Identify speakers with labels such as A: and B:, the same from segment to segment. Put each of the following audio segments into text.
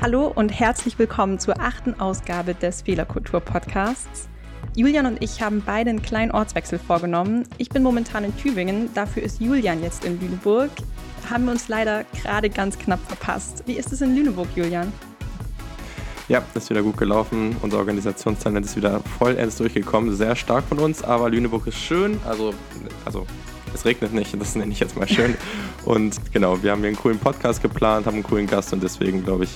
A: Hallo und herzlich willkommen zur achten Ausgabe des Fehlerkultur-Podcasts. Julian und ich haben beide einen kleinen Ortswechsel vorgenommen. Ich bin momentan in Tübingen, dafür ist Julian jetzt in Lüneburg. Haben wir uns leider gerade ganz knapp verpasst. Wie ist es in Lüneburg, Julian?
B: Ja, ist wieder gut gelaufen. Unser Organisationstalent ist wieder vollends durchgekommen. Sehr stark von uns, aber Lüneburg ist schön. Also, also es regnet nicht, das nenne ich jetzt mal schön. Und genau, wir haben hier einen coolen Podcast geplant, haben einen coolen Gast und deswegen, glaube ich,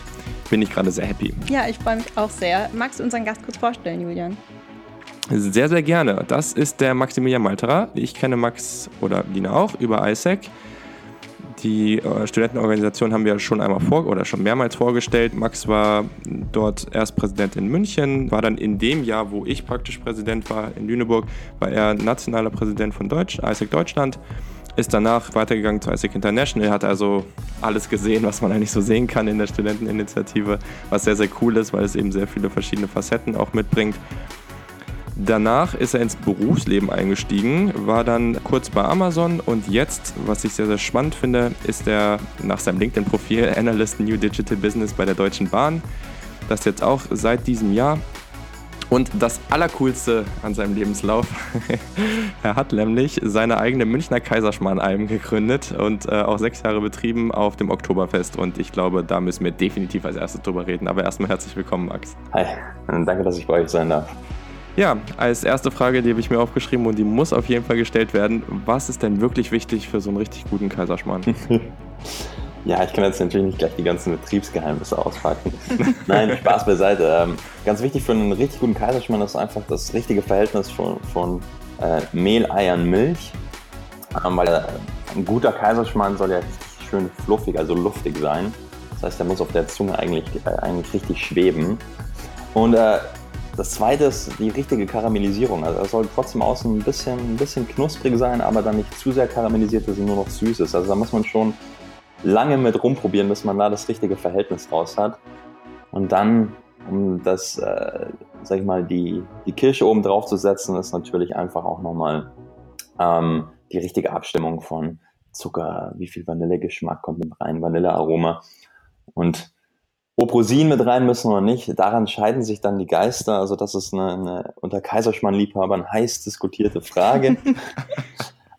B: bin ich gerade sehr happy.
A: Ja, ich freue mich auch sehr. Magst du unseren Gast kurz vorstellen, Julian?
B: Sehr, sehr gerne. Das ist der Maximilian Malterer. Ich kenne Max oder Lina auch über ISEC. Die äh, Studentenorganisation haben wir schon einmal vor oder schon mehrmals vorgestellt. Max war dort erst Präsident in München, war dann in dem Jahr, wo ich praktisch Präsident war in Lüneburg, war er nationaler Präsident von Deutsch, ISEC Deutschland. Ist danach weitergegangen zu ISEC International, hat also alles gesehen, was man eigentlich so sehen kann in der Studenteninitiative, was sehr, sehr cool ist, weil es eben sehr viele verschiedene Facetten auch mitbringt. Danach ist er ins Berufsleben eingestiegen, war dann kurz bei Amazon und jetzt, was ich sehr, sehr spannend finde, ist er nach seinem LinkedIn-Profil Analyst New Digital Business bei der Deutschen Bahn. Das jetzt auch seit diesem Jahr. Und das Allercoolste an seinem Lebenslauf, er hat nämlich seine eigene Münchner Kaiserschmarrn-Alben gegründet und äh, auch sechs Jahre betrieben auf dem Oktoberfest. Und ich glaube, da müssen wir definitiv als erstes drüber reden. Aber erstmal herzlich willkommen, Max.
C: Hi, danke, dass ich bei euch sein darf.
B: Ja, als erste Frage, die habe ich mir aufgeschrieben und die muss auf jeden Fall gestellt werden. Was ist denn wirklich wichtig für so einen richtig guten Kaiserschmarrn?
C: ja, ich kann jetzt natürlich nicht gleich die ganzen Betriebsgeheimnisse auspacken. Nein, Spaß beiseite. Ähm, ganz wichtig für einen richtig guten Kaiserschmarrn ist einfach das richtige Verhältnis von, von äh, Mehl, Eiern, Milch. Ähm, weil äh, ein guter Kaiserschmarrn soll ja richtig schön fluffig, also luftig sein. Das heißt, der muss auf der Zunge eigentlich, äh, eigentlich richtig schweben. Und äh, das zweite ist die richtige Karamellisierung. Also es soll trotzdem außen ein bisschen, ein bisschen knusprig sein, aber dann nicht zu sehr karamellisiert, dass es nur noch süß ist. Also da muss man schon lange mit rumprobieren, bis man da das richtige Verhältnis raus hat. Und dann, um das, äh, sag ich mal, die, die Kirsche oben drauf zu setzen, ist natürlich einfach auch nochmal ähm, die richtige Abstimmung von Zucker, wie viel Vanillegeschmack kommt mit rein, Vanillearoma. Und ob Rosinen mit rein müssen oder nicht, daran scheiden sich dann die Geister. Also das ist eine, eine unter Kaiserschmarrn-Liebhabern heiß diskutierte Frage.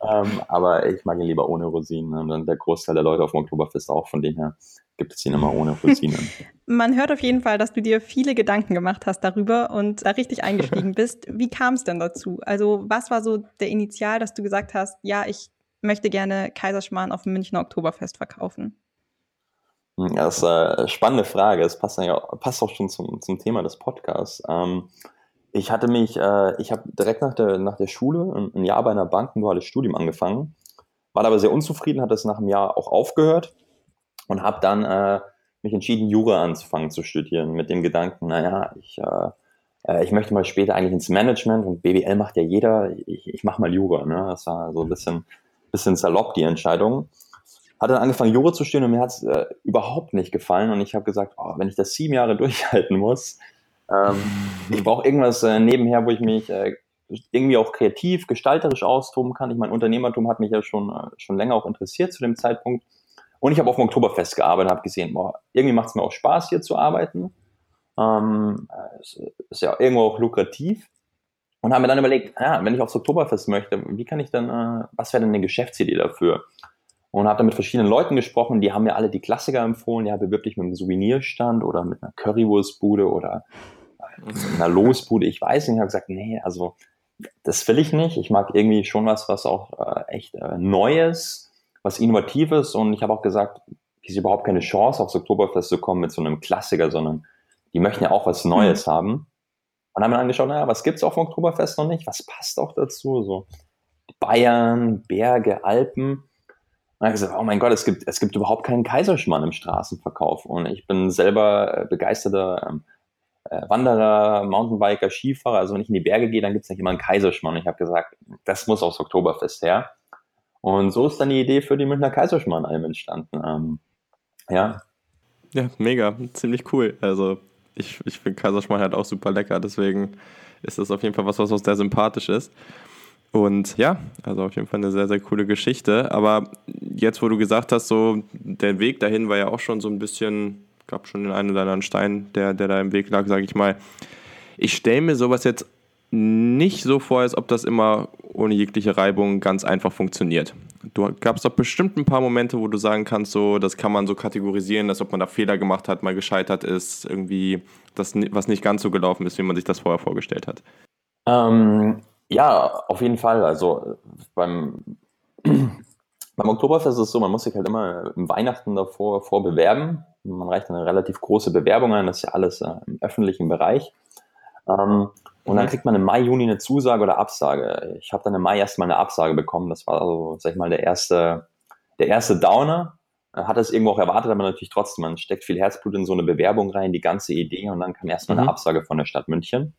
C: ähm, aber ich mag ihn lieber ohne Rosinen. Und dann der Großteil der Leute auf dem Oktoberfest auch. Von dem her gibt es ihn immer ohne Rosinen.
A: Man hört auf jeden Fall, dass du dir viele Gedanken gemacht hast darüber und da richtig eingestiegen bist. Wie kam es denn dazu? Also was war so der Initial, dass du gesagt hast, ja, ich möchte gerne Kaiserschmarrn auf dem Münchner Oktoberfest verkaufen?
C: Hm, das ist eine spannende Frage. Das passt, passt auch schon zum, zum Thema des Podcasts. Ähm, ich hatte mich, äh, ich habe direkt nach der, nach der Schule ein, Jahr bei einer Bank ein duales Studium angefangen, war aber sehr unzufrieden, hatte es nach einem Jahr auch aufgehört und habe dann äh, mich entschieden, Jura anzufangen zu studieren, mit dem Gedanken, naja, ich, äh, äh ich möchte mal später eigentlich ins Management und BWL macht ja jeder, ich, ich mache mal Jura. Ne? Das war so ein bisschen, bisschen salopp, die Entscheidung hat dann angefangen, Jura zu stehen und mir hat es äh, überhaupt nicht gefallen. Und ich habe gesagt, oh, wenn ich das sieben Jahre durchhalten muss, ähm, ich brauche irgendwas äh, nebenher, wo ich mich äh, irgendwie auch kreativ, gestalterisch austoben kann. Ich meine, Unternehmertum hat mich ja schon, äh, schon länger auch interessiert zu dem Zeitpunkt. Und ich habe auf dem Oktoberfest gearbeitet und habe gesehen, boah, irgendwie macht es mir auch Spaß, hier zu arbeiten. Ähm, es ist ja irgendwo auch lukrativ. Und habe mir dann überlegt, ja, wenn ich aufs Oktoberfest möchte, wie kann ich dann, äh, was wäre denn eine Geschäftsidee dafür? Und habe da mit verschiedenen Leuten gesprochen, die haben mir alle die Klassiker empfohlen, ja, bewirb dich mit einem Souvenirstand oder mit einer Currywurstbude oder einer Losbude, ich weiß nicht, ich habe gesagt, nee, also das will ich nicht. Ich mag irgendwie schon was, was auch äh, echt äh, Neues, was Innovatives und ich habe auch gesagt, ist überhaupt keine Chance, aufs Oktoberfest zu kommen mit so einem Klassiker, sondern die möchten ja auch was Neues mhm. haben. Und haben mir angeschaut, naja, was gibt's auf dem Oktoberfest noch nicht? Was passt auch dazu? So Bayern, Berge, Alpen. Und habe gesagt, oh mein Gott, es gibt, es gibt überhaupt keinen Kaiserschmarrn im Straßenverkauf. Und ich bin selber äh, begeisterter ähm, äh, Wanderer, Mountainbiker, Skifahrer. Also wenn ich in die Berge gehe, dann gibt es nicht immer einen Kaiserschmarrn. Und ich habe gesagt, das muss aufs Oktoberfest her. Und so ist dann die Idee für die Münchner Kaiserschmarrn-Alm entstanden. Ähm, ja.
B: Ja, mega, ziemlich cool. Also ich, ich finde Kaiserschmarrn halt auch super lecker, deswegen ist das auf jeden Fall was, was auch sehr sympathisch ist. Und ja, also auf jeden Fall eine sehr, sehr coole Geschichte. Aber jetzt, wo du gesagt hast, so der Weg dahin war ja auch schon so ein bisschen, gab schon den einen oder anderen Stein, der, der da im Weg lag, sage ich mal. Ich stelle mir sowas jetzt nicht so vor, als ob das immer ohne jegliche Reibung ganz einfach funktioniert. Du gab es doch bestimmt ein paar Momente, wo du sagen kannst, so, das kann man so kategorisieren, dass ob man da Fehler gemacht hat, mal gescheitert ist, irgendwie das, was nicht ganz so gelaufen ist, wie man sich das vorher vorgestellt hat.
C: Ähm, ja, auf jeden Fall. Also beim, beim Oktoberfest ist es so, man muss sich halt immer im Weihnachten davor vorbewerben. Man reicht eine relativ große Bewerbung ein, das ist ja alles äh, im öffentlichen Bereich. Ähm, und dann mhm. kriegt man im Mai, Juni eine Zusage oder Absage. Ich habe dann im Mai erstmal eine Absage bekommen. Das war also, sag ich mal, der erste, der erste Downer. Hat es irgendwo auch erwartet, aber natürlich trotzdem, man steckt viel Herzblut in so eine Bewerbung rein, die ganze Idee und dann kam erstmal mhm. eine Absage von der Stadt München.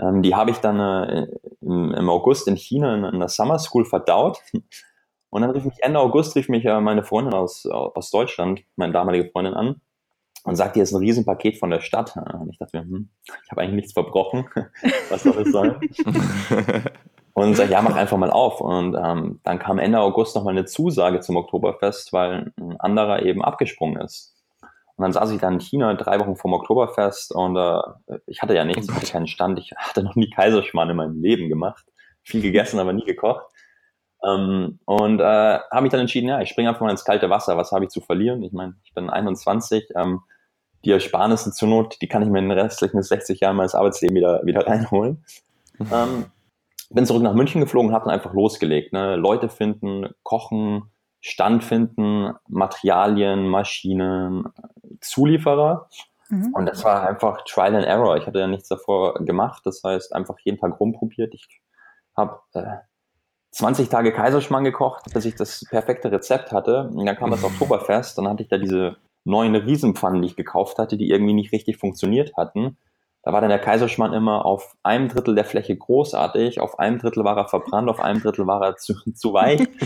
C: Ähm, die habe ich dann äh, im, im, August in China in, in, der Summer School verdaut. Und dann rief mich Ende August rief mich äh, meine Freundin aus, aus Deutschland, meine damalige Freundin an und sagt, hier ist ein Riesenpaket von der Stadt. Und ich dachte mir, hm, ich habe eigentlich nichts verbrochen. Was soll das sein? und sag, ja, mach einfach mal auf. Und ähm, dann kam Ende August nochmal eine Zusage zum Oktoberfest, weil ein anderer eben abgesprungen ist. Und dann saß ich dann in China drei Wochen vom Oktoberfest und äh, ich hatte ja nichts, ich hatte keinen Stand, ich hatte noch nie Kaiserschmarrn in meinem Leben gemacht. Viel gegessen, aber nie gekocht. Ähm, und äh, habe mich dann entschieden, ja, ich springe einfach mal ins kalte Wasser. Was habe ich zu verlieren? Ich meine, ich bin 21. Ähm, die Ersparnisse zur Not, die kann ich mir in den restlichen 60 Jahren meines Arbeitslebens wieder, wieder reinholen. Mhm. Ähm, bin zurück nach München geflogen, habe dann einfach losgelegt. Ne? Leute finden, kochen, Stand finden, Materialien, Maschinen, Zulieferer. Mhm. Und das war einfach Trial and Error. Ich hatte ja nichts davor gemacht. Das heißt, einfach jeden Tag rumprobiert. Ich habe äh, 20 Tage Kaiserschmarrn gekocht, bis ich das perfekte Rezept hatte. Und dann kam das Oktoberfest. Dann hatte ich da diese neuen Riesenpfannen, die ich gekauft hatte, die irgendwie nicht richtig funktioniert hatten. Da war dann der Kaiserschmarrn immer auf einem Drittel der Fläche großartig, auf einem Drittel war er verbrannt, auf einem Drittel war er zu, zu weich.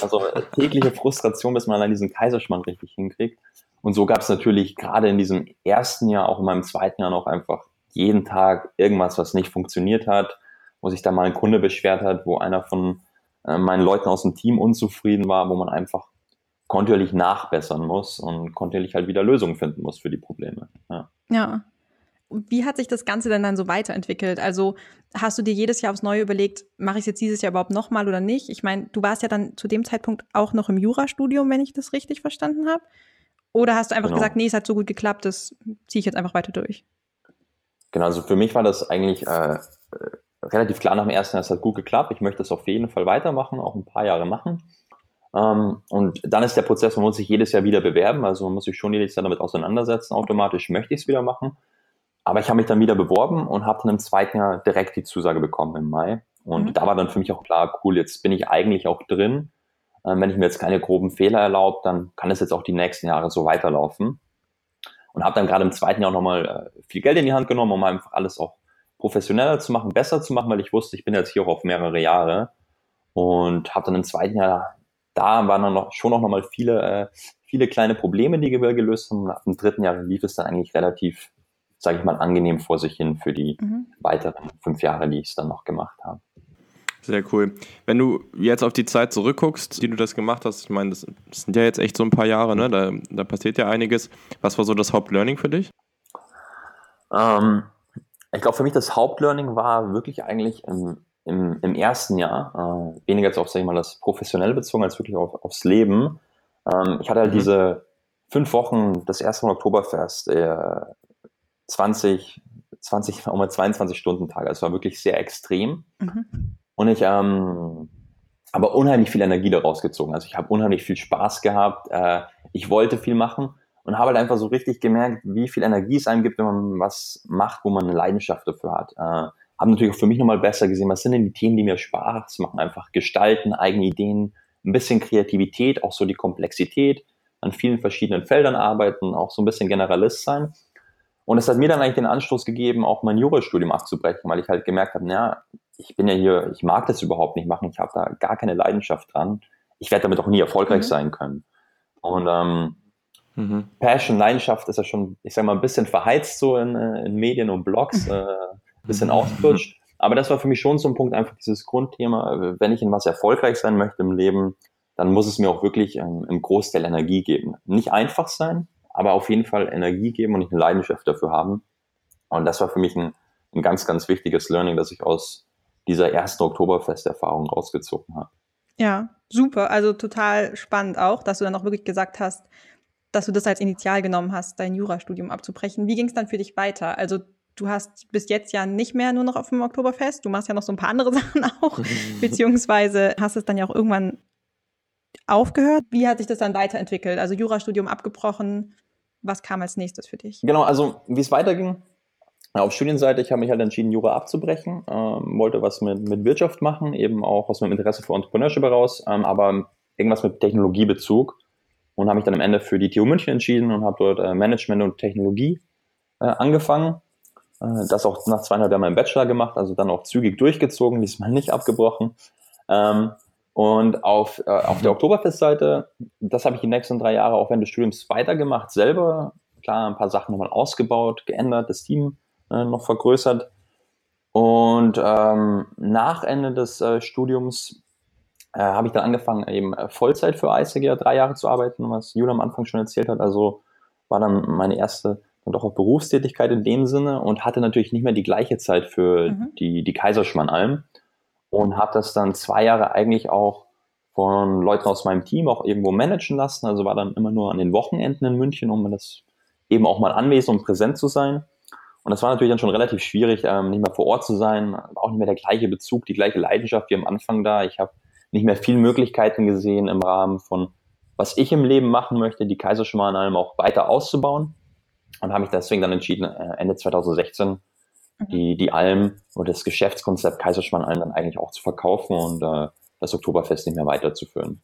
C: Also tägliche Frustration, bis man allein diesen Kaiserschmarrn richtig hinkriegt. Und so gab es natürlich gerade in diesem ersten Jahr, auch in meinem zweiten Jahr noch einfach jeden Tag irgendwas, was nicht funktioniert hat, wo sich da mal ein Kunde beschwert hat, wo einer von äh, meinen Leuten aus dem Team unzufrieden war, wo man einfach kontinuierlich nachbessern muss und kontinuierlich halt wieder Lösungen finden muss für die Probleme.
A: Ja. ja. Wie hat sich das Ganze denn dann so weiterentwickelt? Also hast du dir jedes Jahr aufs Neue überlegt, mache ich es jetzt dieses Jahr überhaupt nochmal oder nicht? Ich meine, du warst ja dann zu dem Zeitpunkt auch noch im Jurastudium, wenn ich das richtig verstanden habe. Oder hast du einfach genau. gesagt, nee, es hat so gut geklappt, das ziehe ich jetzt einfach weiter durch?
C: Genau, also für mich war das eigentlich äh, äh relativ klar nach dem ersten Jahr, es hat gut geklappt. Ich möchte das auf jeden Fall weitermachen, auch ein paar Jahre machen. Ähm, und dann ist der Prozess, man muss sich jedes Jahr wieder bewerben, also man muss sich schon jedes Jahr damit auseinandersetzen. Automatisch möchte ich es wieder machen. Aber ich habe mich dann wieder beworben und habe dann im zweiten Jahr direkt die Zusage bekommen im Mai. Und mhm. da war dann für mich auch klar, cool, jetzt bin ich eigentlich auch drin. Ähm, wenn ich mir jetzt keine groben Fehler erlaube, dann kann es jetzt auch die nächsten Jahre so weiterlaufen. Und habe dann gerade im zweiten Jahr nochmal äh, viel Geld in die Hand genommen, um einfach alles auch professioneller zu machen, besser zu machen, weil ich wusste, ich bin jetzt hier auch auf mehrere Jahre. Und habe dann im zweiten Jahr da waren dann noch, schon auch nochmal viele, äh, viele kleine Probleme, die wir gelöst haben. Nach dem dritten Jahr lief es dann eigentlich relativ, sage ich mal, angenehm vor sich hin für die mhm. weiteren fünf Jahre, die ich es dann noch gemacht habe.
B: Sehr cool. Wenn du jetzt auf die Zeit zurückguckst, die du das gemacht hast, ich meine, das sind ja jetzt echt so ein paar Jahre, ne? da, da passiert ja einiges. Was war so das Hauptlearning für dich?
C: Ähm, ich glaube, für mich das Hauptlearning war wirklich eigentlich im, im, im ersten Jahr, äh, weniger jetzt auf, sag ich mal, das professionell bezogen, als wirklich auf, aufs Leben. Ähm, ich hatte halt mhm. diese fünf Wochen, das erste Mal Oktoberfest, äh, 20, 20, auch mal 22 Stunden Tage. Also es war wirklich sehr extrem. Mhm. Und ich ähm, aber unheimlich viel Energie daraus gezogen. Also ich habe unheimlich viel Spaß gehabt. Äh, ich wollte viel machen und habe halt einfach so richtig gemerkt, wie viel Energie es einem gibt, wenn man was macht, wo man eine Leidenschaft dafür hat. Äh, habe natürlich auch für mich nochmal besser gesehen, was sind denn die Themen, die mir Spaß machen. Einfach gestalten, eigene Ideen, ein bisschen Kreativität, auch so die Komplexität, an vielen verschiedenen Feldern arbeiten, auch so ein bisschen Generalist sein. Und es hat mir dann eigentlich den Anstoß gegeben, auch mein Jurastudium abzubrechen, weil ich halt gemerkt habe, naja, ich bin ja hier, ich mag das überhaupt nicht machen, ich habe da gar keine Leidenschaft dran. Ich werde damit auch nie erfolgreich mhm. sein können. Und ähm, mhm. Passion, Leidenschaft ist ja schon, ich sag mal, ein bisschen verheizt so in, äh, in Medien und Blogs, äh, ein bisschen ausgerutscht. Aber das war für mich schon so ein Punkt, einfach dieses Grundthema, wenn ich in was erfolgreich sein möchte im Leben, dann muss es mir auch wirklich ähm, im Großteil Energie geben. Nicht einfach sein, aber auf jeden Fall Energie geben und ich eine Leidenschaft dafür haben. Und das war für mich ein, ein ganz, ganz wichtiges Learning, das ich aus dieser ersten Oktoberfesterfahrung rausgezogen habe.
A: Ja, super. Also total spannend auch, dass du dann auch wirklich gesagt hast, dass du das als Initial genommen hast, dein Jurastudium abzubrechen. Wie ging es dann für dich weiter? Also du hast bis jetzt ja nicht mehr nur noch auf dem Oktoberfest, du machst ja noch so ein paar andere Sachen auch, beziehungsweise hast es dann ja auch irgendwann aufgehört. Wie hat sich das dann weiterentwickelt? Also Jurastudium abgebrochen, was kam als nächstes für dich?
C: Genau, also wie es weiterging, auf Studienseite, ich habe mich halt entschieden, Jura abzubrechen, ähm, wollte was mit, mit Wirtschaft machen, eben auch aus meinem Interesse für Entrepreneurship heraus, ähm, aber irgendwas mit Technologiebezug und habe mich dann am Ende für die TU München entschieden und habe dort äh, Management und Technologie äh, angefangen. Äh, das auch nach zweieinhalb Jahren meinen Bachelor gemacht, also dann auch zügig durchgezogen, diesmal nicht abgebrochen. Ähm, und auf, äh, auf der Oktoberfestseite, das habe ich die nächsten drei Jahre auch während des Studiums weitergemacht, selber. Klar, ein paar Sachen nochmal ausgebaut, geändert, das Team äh, noch vergrößert. Und ähm, nach Ende des äh, Studiums äh, habe ich dann angefangen, eben äh, Vollzeit für ICG drei Jahre zu arbeiten, was Jule am Anfang schon erzählt hat. Also war dann meine erste doch auch Berufstätigkeit in dem Sinne und hatte natürlich nicht mehr die gleiche Zeit für mhm. die, die Kaiserschmarrn-Alm und habe das dann zwei Jahre eigentlich auch von Leuten aus meinem Team auch irgendwo managen lassen. Also war dann immer nur an den Wochenenden in München, um das eben auch mal anwesend und präsent zu sein. Und das war natürlich dann schon relativ schwierig, ähm, nicht mehr vor Ort zu sein, auch nicht mehr der gleiche Bezug, die gleiche Leidenschaft wie am Anfang da. Ich habe nicht mehr viele Möglichkeiten gesehen im Rahmen von, was ich im Leben machen möchte, die Kaiserschmarrn auch weiter auszubauen. Und habe mich deswegen dann entschieden, äh, Ende 2016 Mhm. die, die Alm und das Geschäftskonzept Kaiserschmarrn Alm dann eigentlich auch zu verkaufen und äh, das Oktoberfest nicht mehr weiterzuführen.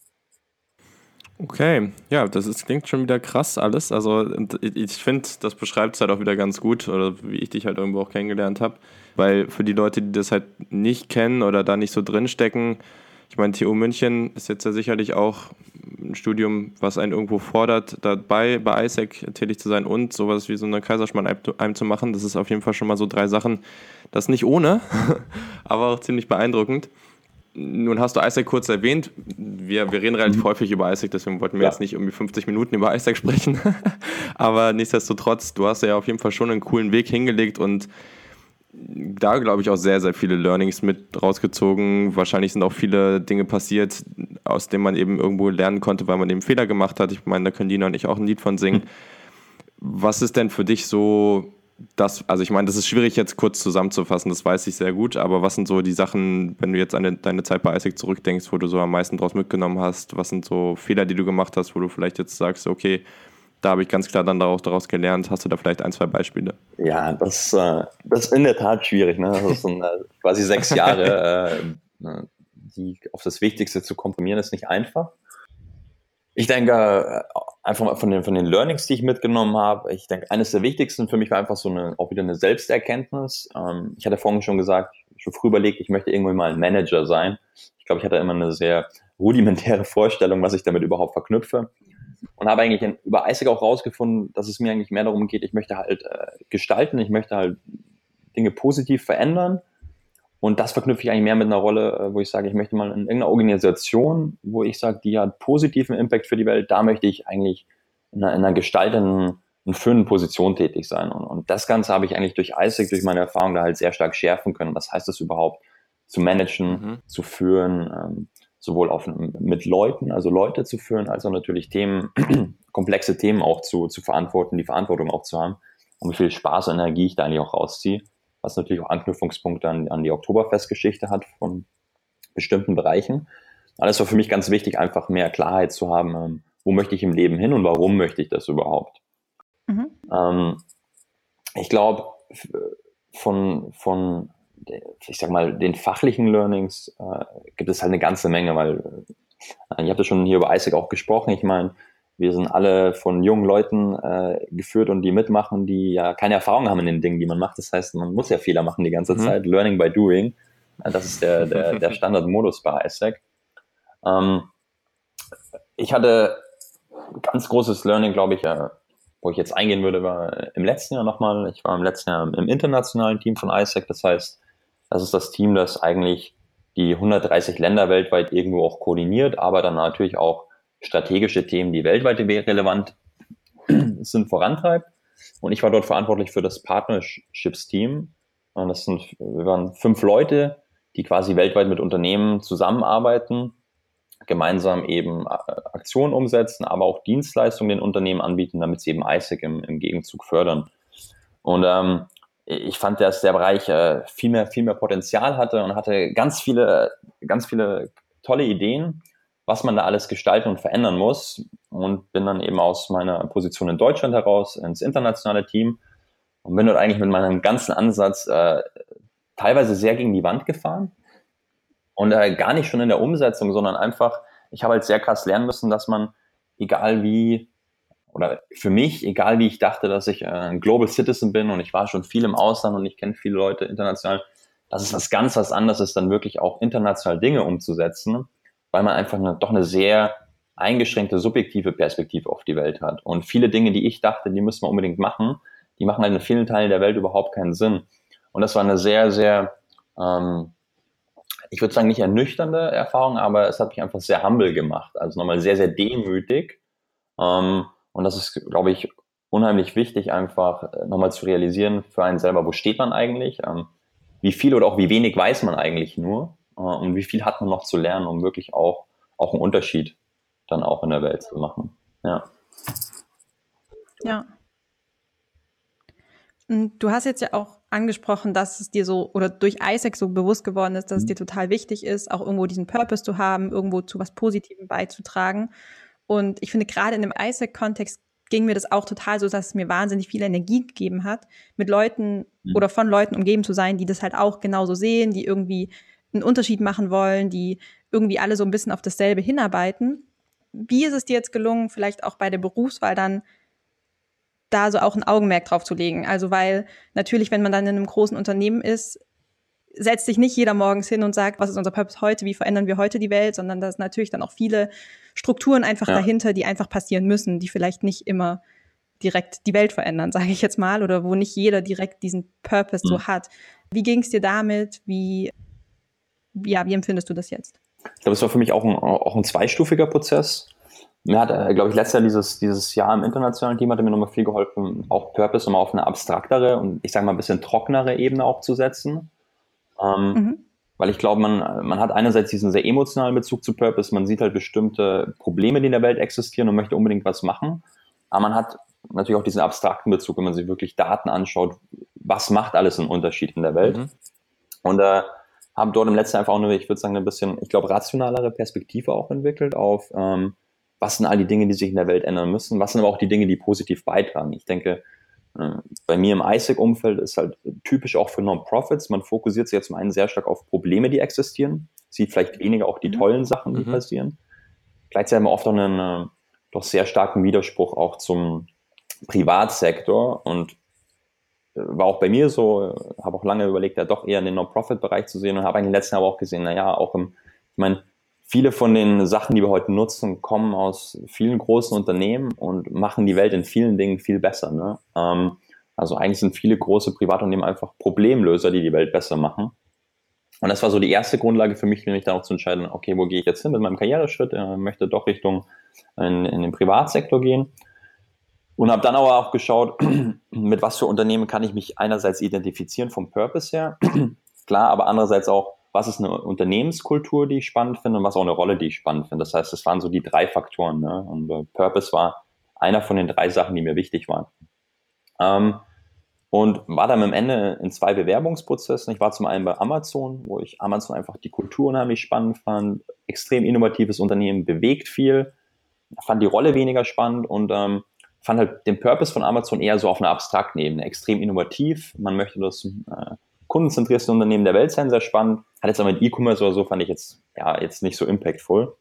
B: Okay, ja, das ist, klingt schon wieder krass alles. Also ich finde, das beschreibt es halt auch wieder ganz gut, oder wie ich dich halt irgendwo auch kennengelernt habe. Weil für die Leute, die das halt nicht kennen oder da nicht so drinstecken, ich meine, TU München ist jetzt ja sicherlich auch ein Studium, was einen irgendwo fordert, dabei bei ISEC tätig zu sein und sowas wie so eine Kaiserschmarrn-Alm zu machen. Das ist auf jeden Fall schon mal so drei Sachen. Das nicht ohne, aber auch ziemlich beeindruckend. Nun hast du ISEC kurz erwähnt. Wir, wir reden relativ mhm. häufig über ISEC, deswegen wollten wir ja. jetzt nicht irgendwie 50 Minuten über ISEC sprechen. aber nichtsdestotrotz, du hast ja auf jeden Fall schon einen coolen Weg hingelegt und da, glaube ich, auch sehr, sehr viele Learnings mit rausgezogen. Wahrscheinlich sind auch viele Dinge passiert, aus denen man eben irgendwo lernen konnte, weil man eben Fehler gemacht hat. Ich meine, da können Dina und ich auch ein Lied von singen. Hm. Was ist denn für dich so das, also ich meine, das ist schwierig jetzt kurz zusammenzufassen, das weiß ich sehr gut, aber was sind so die Sachen, wenn du jetzt an deine Zeit bei ISIC zurückdenkst, wo du so am meisten draus mitgenommen hast? Was sind so Fehler, die du gemacht hast, wo du vielleicht jetzt sagst, okay, da habe ich ganz klar dann daraus, daraus gelernt. Hast du da vielleicht ein, zwei Beispiele?
C: Ja, das, äh, das ist in der Tat schwierig. Ne? Das sind äh, quasi sechs Jahre, äh, die auf das Wichtigste zu komprimieren, ist nicht einfach. Ich denke, äh, einfach von den, von den Learnings, die ich mitgenommen habe, ich denke, eines der wichtigsten für mich war einfach so eine, auch wieder eine Selbsterkenntnis. Ähm, ich hatte vorhin schon gesagt, schon früh überlegt, ich möchte irgendwann mal ein Manager sein. Ich glaube, ich hatte immer eine sehr rudimentäre Vorstellung, was ich damit überhaupt verknüpfe und habe eigentlich über Isaac auch rausgefunden, dass es mir eigentlich mehr darum geht, ich möchte halt äh, gestalten, ich möchte halt Dinge positiv verändern. Und das verknüpfe ich eigentlich mehr mit einer Rolle, äh, wo ich sage, ich möchte mal in irgendeiner Organisation, wo ich sage, die hat positiven Impact für die Welt, da möchte ich eigentlich in einer, in einer gestaltenden, in führenden Position tätig sein. Und, und das Ganze habe ich eigentlich durch Isaac, durch meine Erfahrung da halt sehr stark schärfen können. Was heißt das überhaupt? Zu managen, mhm. zu führen, ähm, sowohl auf, mit Leuten, also Leute zu führen, als auch natürlich Themen, komplexe Themen auch zu, zu verantworten, die Verantwortung auch zu haben und wie viel Spaß und Energie ich da eigentlich auch rausziehe, was natürlich auch Anknüpfungspunkte an, an die Oktoberfestgeschichte hat von bestimmten Bereichen. Alles war für mich ganz wichtig, einfach mehr Klarheit zu haben, ähm, wo möchte ich im Leben hin und warum möchte ich das überhaupt. Mhm. Ähm, ich glaube, von, von ich sag mal, den fachlichen Learnings äh, gibt es halt eine ganze Menge, weil äh, ich habe ja schon hier über ISIC auch gesprochen. Ich meine, wir sind alle von jungen Leuten äh, geführt und die mitmachen, die ja keine Erfahrung haben in den Dingen, die man macht. Das heißt, man muss ja Fehler machen die ganze mhm. Zeit. Learning by doing. Das ist der, der, der Standardmodus bei ISAC. Ähm, ich hatte ganz großes Learning, glaube ich, äh, wo ich jetzt eingehen würde, war im letzten Jahr nochmal. Ich war im letzten Jahr im internationalen Team von ISAC. Das heißt, das ist das Team, das eigentlich die 130 Länder weltweit irgendwo auch koordiniert, aber dann natürlich auch strategische Themen, die weltweit relevant sind, vorantreibt. Und ich war dort verantwortlich für das Partnerships-Team. Das sind, wir waren fünf Leute, die quasi weltweit mit Unternehmen zusammenarbeiten, gemeinsam eben äh, Aktionen umsetzen, aber auch Dienstleistungen den Unternehmen anbieten, damit sie eben ISIC im, im Gegenzug fördern. Und ähm, ich fand, dass der Bereich äh, viel mehr, viel mehr Potenzial hatte und hatte ganz viele, ganz viele tolle Ideen, was man da alles gestalten und verändern muss. Und bin dann eben aus meiner Position in Deutschland heraus ins internationale Team und bin dort eigentlich mit meinem ganzen Ansatz äh, teilweise sehr gegen die Wand gefahren. Und äh, gar nicht schon in der Umsetzung, sondern einfach, ich habe halt sehr krass lernen müssen, dass man, egal wie, oder für mich, egal wie ich dachte, dass ich äh, ein Global Citizen bin und ich war schon viel im Ausland und ich kenne viele Leute international, dass es was ganz was anderes ist, dann wirklich auch international Dinge umzusetzen, weil man einfach eine, doch eine sehr eingeschränkte subjektive Perspektive auf die Welt hat. Und viele Dinge, die ich dachte, die müssen wir unbedingt machen, die machen halt in vielen Teilen der Welt überhaupt keinen Sinn. Und das war eine sehr, sehr, ähm, ich würde sagen, nicht ernüchternde Erfahrung, aber es hat mich einfach sehr humble gemacht. Also nochmal sehr, sehr demütig. Ähm, und das ist, glaube ich, unheimlich wichtig, einfach äh, nochmal zu realisieren für einen selber, wo steht man eigentlich, ähm, wie viel oder auch wie wenig weiß man eigentlich nur und wie viel hat man noch zu lernen, um wirklich auch, auch einen Unterschied dann auch in der Welt zu machen. Ja.
A: Ja. Du hast jetzt ja auch angesprochen, dass es dir so oder durch Isaac so bewusst geworden ist, dass es mhm. dir total wichtig ist, auch irgendwo diesen Purpose zu haben, irgendwo zu was Positivem beizutragen. Und ich finde, gerade in dem Isaac-Kontext ging mir das auch total so, dass es mir wahnsinnig viel Energie gegeben hat, mit Leuten mhm. oder von Leuten umgeben zu sein, die das halt auch genauso sehen, die irgendwie einen Unterschied machen wollen, die irgendwie alle so ein bisschen auf dasselbe hinarbeiten. Wie ist es dir jetzt gelungen, vielleicht auch bei der Berufswahl dann da so auch ein Augenmerk drauf zu legen? Also, weil natürlich, wenn man dann in einem großen Unternehmen ist, setzt sich nicht jeder morgens hin und sagt, was ist unser Purpose heute, wie verändern wir heute die Welt, sondern da ist natürlich dann auch viele Strukturen einfach ja. dahinter, die einfach passieren müssen, die vielleicht nicht immer direkt die Welt verändern, sage ich jetzt mal, oder wo nicht jeder direkt diesen Purpose mhm. so hat. Wie ging es dir damit? Wie, ja, wie empfindest du das jetzt?
C: Ich glaube, es war für mich auch ein, auch ein zweistufiger Prozess. Mir hat, äh, glaube ich, letztes Jahr dieses, dieses Jahr im internationalen Team hatte mir nochmal viel geholfen, auch Purpose nochmal auf eine abstraktere und ich sage mal ein bisschen trockenere Ebene auch zu setzen. Ähm, mhm. Weil ich glaube, man, man hat einerseits diesen sehr emotionalen Bezug zu Purpose, man sieht halt bestimmte Probleme, die in der Welt existieren und möchte unbedingt was machen. Aber man hat natürlich auch diesen abstrakten Bezug, wenn man sich wirklich Daten anschaut, was macht alles einen Unterschied in der Welt. Mhm. Und äh, haben dort im letzten einfach auch eine, ich würde sagen, ein bisschen, ich glaube, rationalere Perspektive auch entwickelt auf, ähm, was sind all die Dinge, die sich in der Welt ändern müssen, was sind aber auch die Dinge, die positiv beitragen. Ich denke, äh, bei mir im ISAC-Umfeld ist halt typisch auch für Non-Profits, man fokussiert sich jetzt zum einen sehr stark auf Probleme, die existieren, sieht vielleicht weniger auch die mhm. tollen Sachen, die mhm. passieren. Gleichzeitig haben wir oft auch einen äh, doch sehr starken Widerspruch auch zum Privatsektor und war auch bei mir so, habe auch lange überlegt, ja doch eher in den Non-Profit-Bereich zu sehen und habe eigentlich letzten Jahren auch gesehen, naja, auch im, ich meine, viele von den Sachen, die wir heute nutzen, kommen aus vielen großen Unternehmen und machen die Welt in vielen Dingen viel besser. Ne? Ähm, also eigentlich sind viele große Privatunternehmen einfach Problemlöser, die die Welt besser machen. Und das war so die erste Grundlage für mich, nämlich dann auch zu entscheiden, okay, wo gehe ich jetzt hin mit meinem Karriereschritt? Ich möchte doch Richtung in, in den Privatsektor gehen. Und habe dann aber auch geschaut, mit was für Unternehmen kann ich mich einerseits identifizieren vom Purpose her, klar, aber andererseits auch, was ist eine Unternehmenskultur, die ich spannend finde und was auch eine Rolle, die ich spannend finde. Das heißt, das waren so die drei Faktoren. Ne? Und äh, Purpose war einer von den drei Sachen, die mir wichtig waren. Ähm, und war dann am Ende in zwei Bewerbungsprozessen. Ich war zum einen bei Amazon, wo ich Amazon einfach die Kultur unheimlich spannend fand, extrem innovatives Unternehmen, bewegt viel, fand die Rolle weniger spannend und ähm, fand halt den Purpose von Amazon eher so auf einer abstrakten Ebene, extrem innovativ. Man möchte das äh, kundenzentrierste Unternehmen der Welt sein, sehr spannend. Hat jetzt aber mit E-Commerce oder so fand ich jetzt, ja, jetzt nicht so impactful.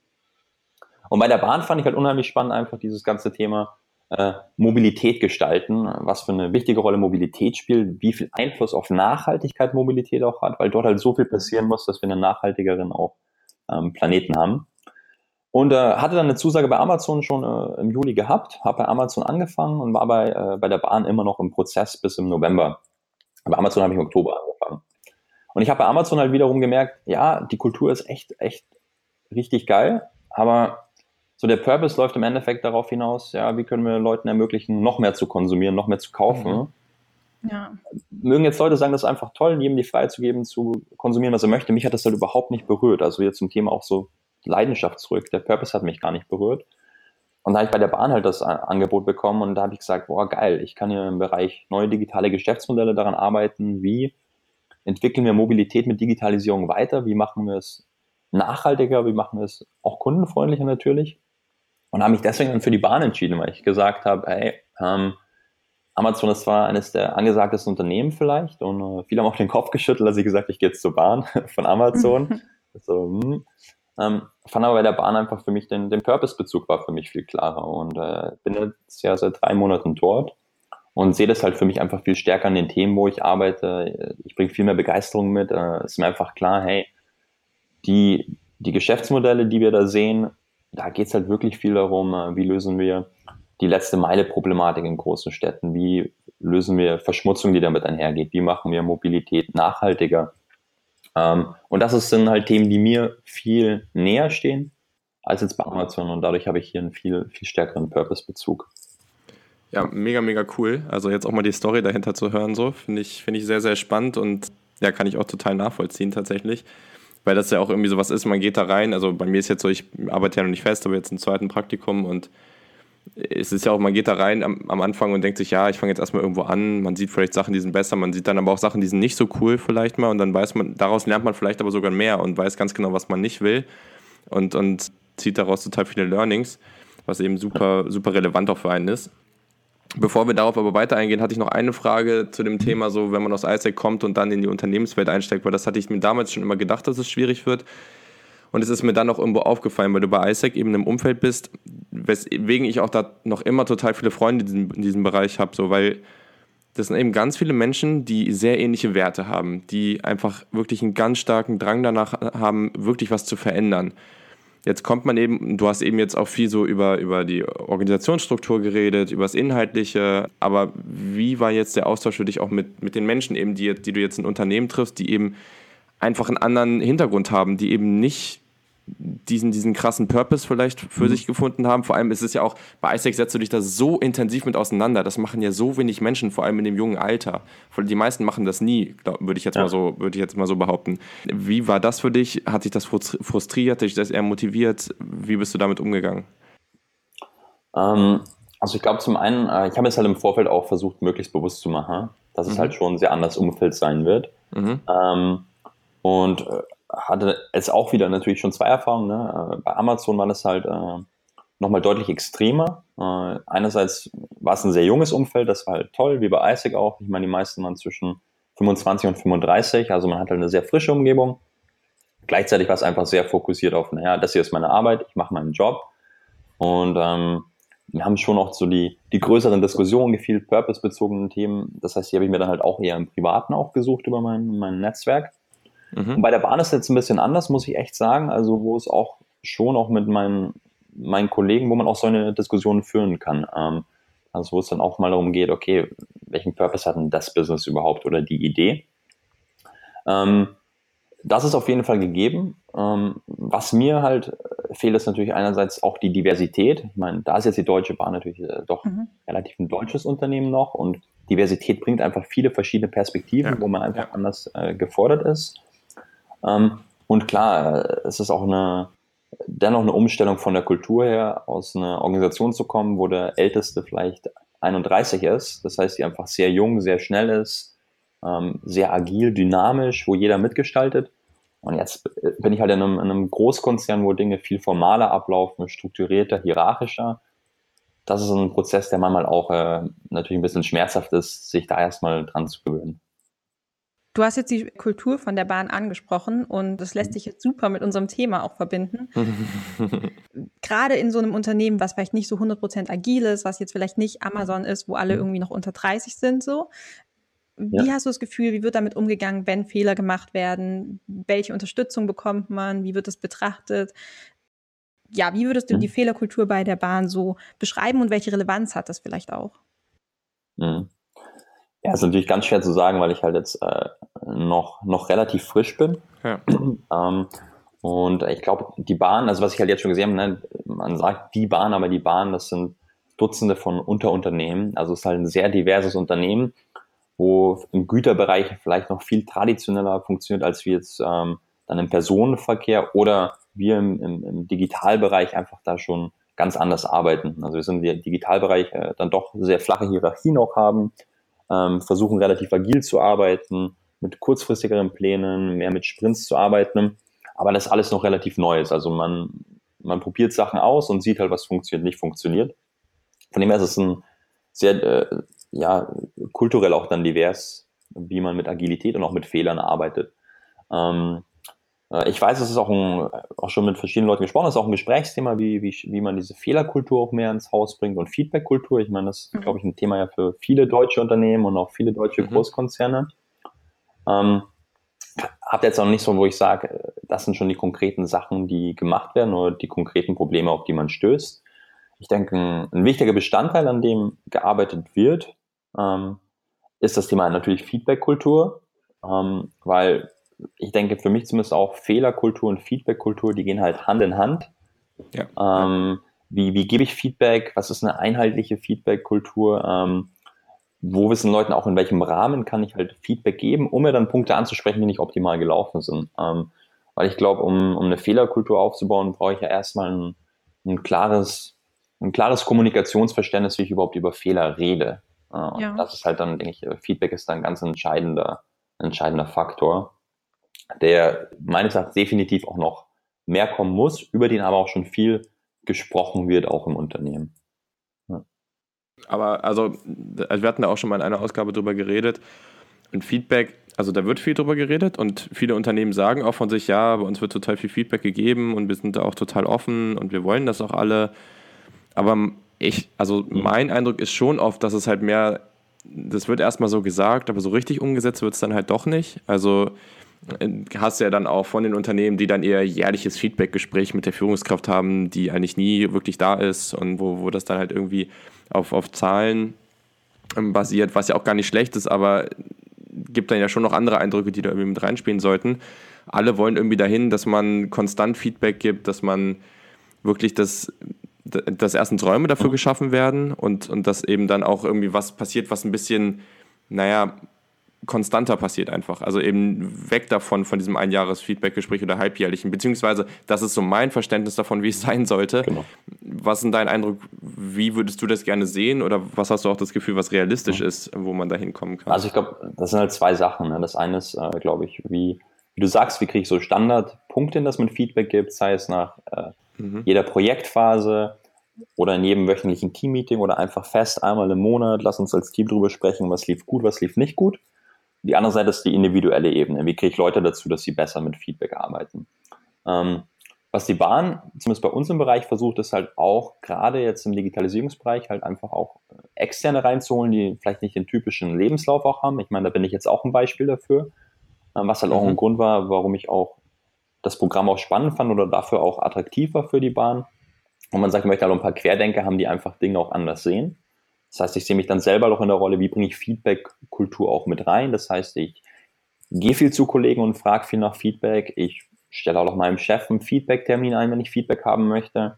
C: Und bei der Bahn fand ich halt unheimlich spannend einfach dieses ganze Thema äh, Mobilität gestalten, was für eine wichtige Rolle Mobilität spielt, wie viel Einfluss auf Nachhaltigkeit Mobilität auch hat, weil dort halt so viel passieren muss, dass wir einen nachhaltigeren auch ähm, Planeten haben. Und äh, hatte dann eine Zusage bei Amazon schon äh, im Juli gehabt, habe bei Amazon angefangen und war bei, äh, bei der Bahn immer noch im Prozess bis im November. Bei Amazon habe ich im Oktober angefangen. Und ich habe bei Amazon halt wiederum gemerkt, ja, die Kultur ist echt, echt richtig geil, aber so der Purpose läuft im Endeffekt darauf hinaus, ja, wie können wir Leuten ermöglichen, noch mehr zu konsumieren, noch mehr zu kaufen. Mhm. Ja. Mögen jetzt Leute sagen, das ist einfach toll, jedem die Freiheit zu geben, zu konsumieren, was er möchte. Mich hat das halt überhaupt nicht berührt. Also jetzt zum Thema auch so Leidenschaft zurück. Der Purpose hat mich gar nicht berührt. Und da habe ich bei der Bahn halt das Angebot bekommen und da habe ich gesagt, boah, geil, ich kann hier im Bereich neue digitale Geschäftsmodelle daran arbeiten, wie entwickeln wir Mobilität mit Digitalisierung weiter, wie machen wir es nachhaltiger, wie machen wir es auch kundenfreundlicher natürlich. Und habe mich deswegen dann für die Bahn entschieden, weil ich gesagt habe, hey, ähm, Amazon ist zwar eines der angesagtesten Unternehmen vielleicht und äh, viele haben auch den Kopf geschüttelt, als ich gesagt ich gehe jetzt zur Bahn von Amazon. so, hm. Ähm, fand aber bei der Bahn einfach für mich den, den Purpose-Bezug war für mich viel klarer und äh, bin jetzt ja seit drei Monaten dort und sehe das halt für mich einfach viel stärker an den Themen, wo ich arbeite. Ich bringe viel mehr Begeisterung mit. Äh, ist mir einfach klar, hey, die, die Geschäftsmodelle, die wir da sehen, da geht es halt wirklich viel darum, äh, wie lösen wir die letzte Meile-Problematik in großen Städten, wie lösen wir Verschmutzung, die damit einhergeht, wie machen wir Mobilität nachhaltiger ähm, und das sind halt Themen, die mir viel näher stehen als jetzt bei Amazon und dadurch habe ich hier einen viel, viel stärkeren Purpose-Bezug.
B: Ja, mega, mega cool. Also jetzt auch mal die Story dahinter zu hören, so finde ich, finde ich sehr, sehr spannend und ja, kann ich auch total nachvollziehen tatsächlich. Weil das ja auch irgendwie sowas ist, man geht da rein, also bei mir ist jetzt so, ich arbeite ja noch nicht fest, aber jetzt im zweiten Praktikum und es ist ja auch, man geht da rein am, am Anfang und denkt sich, ja, ich fange jetzt erstmal irgendwo an, man sieht vielleicht Sachen, die sind besser, man sieht dann aber auch Sachen, die sind nicht so cool vielleicht mal und dann weiß man, daraus lernt man vielleicht aber sogar mehr und weiß ganz genau, was man nicht will und, und zieht daraus total viele Learnings, was eben super, super relevant auch für einen ist. Bevor wir darauf aber weiter eingehen, hatte ich noch eine Frage zu dem Thema, so wenn man aus ISEC kommt und dann in die Unternehmenswelt einsteigt, weil das hatte ich mir damals schon immer gedacht, dass es schwierig wird. Und es ist mir dann auch irgendwo aufgefallen, weil du bei ISEC eben im Umfeld bist, weswegen ich auch da noch immer total viele Freunde in diesem, in diesem Bereich habe, so, weil das sind eben ganz viele Menschen, die sehr ähnliche Werte haben, die einfach wirklich einen ganz starken Drang danach haben, wirklich was zu verändern. Jetzt kommt man eben, du hast eben jetzt auch viel so über, über die Organisationsstruktur geredet, über das Inhaltliche, aber wie war jetzt der Austausch für dich auch mit, mit den Menschen eben, die, die du jetzt in Unternehmen triffst, die eben einfach einen anderen Hintergrund haben, die eben nicht diesen, diesen krassen Purpose vielleicht für mhm. sich gefunden haben. Vor allem ist es ja auch, bei ISEC setzt du dich da so intensiv mit auseinander. Das machen ja so wenig Menschen, vor allem in dem jungen Alter. Die meisten machen das nie, würde ich jetzt ja. mal so, würde ich jetzt mal so behaupten. Wie war das für dich? Hat dich das frustriert? Hat dich das eher motiviert? Wie bist du damit umgegangen?
C: Ähm, also ich glaube zum einen, äh, ich habe es halt im Vorfeld auch versucht, möglichst bewusst zu machen, dass es mhm. halt schon ein sehr anderes Umfeld sein wird. Mhm. Ähm, und äh, hatte es auch wieder natürlich schon zwei Erfahrungen. Ne? Äh, bei Amazon war das halt äh, nochmal deutlich extremer. Äh, einerseits war es ein sehr junges Umfeld, das war halt toll, wie bei ISIC auch. Ich meine, die meisten waren zwischen 25 und 35, also man hat halt eine sehr frische Umgebung. Gleichzeitig war es einfach sehr fokussiert auf, naja, das hier ist meine Arbeit, ich mache meinen Job. Und ähm, wir haben schon auch so die, die größeren Diskussionen, die viel purpose-bezogenen Themen. Das heißt, die habe ich mir dann halt auch eher im Privaten auch gesucht über mein, mein Netzwerk. Mhm. Und bei der Bahn ist es jetzt ein bisschen anders, muss ich echt sagen. Also, wo es auch schon auch mit meinen, meinen Kollegen, wo man auch so eine Diskussion führen kann. Ähm, also, wo es dann auch mal darum geht, okay, welchen Purpose hat denn das Business überhaupt oder die Idee? Ähm, das ist auf jeden Fall gegeben. Ähm, was mir halt fehlt, ist natürlich einerseits auch die Diversität. Ich meine, da ist jetzt die Deutsche Bahn natürlich äh, doch mhm. relativ ein deutsches Unternehmen noch und Diversität bringt einfach viele verschiedene Perspektiven, ja. wo man einfach ja. anders äh, gefordert ist. Ähm, und klar, es ist auch eine, dennoch eine Umstellung von der Kultur her, aus einer Organisation zu kommen, wo der Älteste vielleicht 31 ist. Das heißt, die einfach sehr jung, sehr schnell ist, ähm, sehr agil, dynamisch, wo jeder mitgestaltet. Und jetzt bin ich halt in einem, in einem Großkonzern, wo Dinge viel formaler ablaufen, strukturierter, hierarchischer. Das ist ein Prozess, der manchmal auch äh, natürlich ein bisschen schmerzhaft ist, sich da erstmal dran zu gewöhnen.
A: Du hast jetzt die Kultur von der Bahn angesprochen und das lässt sich jetzt super mit unserem Thema auch verbinden. Gerade in so einem Unternehmen, was vielleicht nicht so 100% agil ist, was jetzt vielleicht nicht Amazon ist, wo alle irgendwie noch unter 30 sind, so. Wie ja. hast du das Gefühl, wie wird damit umgegangen, wenn Fehler gemacht werden? Welche Unterstützung bekommt man? Wie wird das betrachtet? ja, wie würdest du mhm. die Fehlerkultur bei der Bahn so beschreiben und welche Relevanz hat das vielleicht auch?
C: Mhm. Ja, ist natürlich ganz schwer zu sagen, weil ich halt jetzt äh, noch, noch relativ frisch bin. Ja. ähm, und ich glaube, die Bahn, also was ich halt jetzt schon gesehen habe, ne, man sagt die Bahn, aber die Bahn, das sind Dutzende von Unterunternehmen. Also es ist halt ein sehr diverses Unternehmen, wo im Güterbereich vielleicht noch viel traditioneller funktioniert, als wir jetzt ähm, dann im Personenverkehr oder wir im, im, im Digitalbereich einfach da schon ganz anders arbeiten. Also wir sind im Digitalbereich äh, dann doch sehr flache Hierarchien auch haben, ähm, versuchen relativ agil zu arbeiten, mit kurzfristigeren Plänen, mehr mit Sprints zu arbeiten aber das alles noch relativ neu ist. Also man, man probiert Sachen aus und sieht halt, was funktioniert, nicht funktioniert. Von dem her ist es ein sehr, äh, ja, kulturell auch dann divers, wie man mit Agilität und auch mit Fehlern arbeitet. Ähm, äh, ich weiß, es ist auch, ein, auch schon mit verschiedenen Leuten gesprochen, es ist auch ein Gesprächsthema, wie, wie, wie man diese Fehlerkultur auch mehr ins Haus bringt und Feedbackkultur. Ich meine, das ist, glaube ich, ein Thema ja für viele deutsche Unternehmen und auch viele deutsche mhm. Großkonzerne. Ähm, habe jetzt auch nicht so, wo ich sage, das sind schon die konkreten Sachen, die gemacht werden oder die konkreten Probleme, auf die man stößt. Ich denke, ein, ein wichtiger Bestandteil, an dem gearbeitet wird, ähm, ist das Thema natürlich Feedback-Kultur, ähm, weil ich denke, für mich zumindest auch Fehlerkultur und Feedback-Kultur, die gehen halt Hand in Hand. Ja. Ähm, wie, wie gebe ich Feedback? Was ist eine einheitliche Feedback-Kultur? Ähm, wo wissen Leuten auch, in welchem Rahmen kann ich halt Feedback geben, um mir dann Punkte anzusprechen, die nicht optimal gelaufen sind. Ähm, weil ich glaube, um, um eine Fehlerkultur aufzubauen, brauche ich ja erstmal ein, ein, klares, ein klares Kommunikationsverständnis, wie ich überhaupt über Fehler rede. Äh, ja. Und das ist halt dann, denke ich, Feedback ist dann ein ganz entscheidender, entscheidender Faktor, der meines Erachtens definitiv auch noch mehr kommen muss, über den aber auch schon viel gesprochen wird, auch im Unternehmen.
B: Aber also, also, wir hatten da auch schon mal in einer Ausgabe drüber geredet. Und Feedback, also da wird viel drüber geredet und viele Unternehmen sagen auch von sich, ja, bei uns wird total viel Feedback gegeben und wir sind da auch total offen und wir wollen das auch alle. Aber ich, also mein Eindruck ist schon oft, dass es halt mehr, das wird erstmal so gesagt, aber so richtig umgesetzt wird es dann halt doch nicht. Also hast du ja dann auch von den Unternehmen, die dann eher jährliches Feedback-Gespräch mit der Führungskraft haben, die eigentlich nie wirklich da ist und wo, wo das dann halt irgendwie auf, auf Zahlen ähm, basiert, was ja auch gar nicht schlecht ist, aber gibt dann ja schon noch andere Eindrücke, die da irgendwie mit reinspielen sollten. Alle wollen irgendwie dahin, dass man konstant Feedback gibt, dass man wirklich das, dass erstens Räume dafür geschaffen werden und, und dass eben dann auch irgendwie was passiert, was ein bisschen, naja, konstanter passiert einfach. Also eben weg davon, von diesem Einjahres-Feedback-Gespräch oder halbjährlichen, beziehungsweise das ist so mein Verständnis davon, wie es sein sollte. Genau. Was ist dein Eindruck, wie würdest du das gerne sehen oder was hast du auch das Gefühl, was realistisch ja. ist, wo man da hinkommen kann?
C: Also ich glaube, das sind halt zwei Sachen. Ne? Das eine ist, äh, glaube ich, wie, wie du sagst, wie kriege ich so Standardpunkte hin, dass man Feedback gibt, sei es nach äh, mhm. jeder Projektphase, oder in jedem wöchentlichen Teammeeting oder einfach fest einmal im Monat, lass uns als Team drüber sprechen, was lief gut, was lief nicht gut. Die andere Seite ist die individuelle Ebene. Wie kriege ich Leute dazu, dass sie besser mit Feedback arbeiten? Ähm, was die Bahn, zumindest bei uns im Bereich, versucht, ist halt auch, gerade jetzt im Digitalisierungsbereich, halt einfach auch äh, externe reinzuholen, die vielleicht nicht den typischen Lebenslauf auch haben. Ich meine, da bin ich jetzt auch ein Beispiel dafür, ähm, was halt mhm. auch ein Grund war, warum ich auch das Programm auch spannend fand oder dafür auch attraktiv war für die Bahn. Und man sagt, ich möchte halt ein paar Querdenker haben, die einfach Dinge auch anders sehen. Das heißt, ich sehe mich dann selber noch in der Rolle, wie bringe ich Feedback-Kultur auch mit rein. Das heißt, ich gehe viel zu Kollegen und frage viel nach Feedback. Ich stelle auch noch meinem Chef einen Feedback-Termin ein, wenn ich Feedback haben möchte.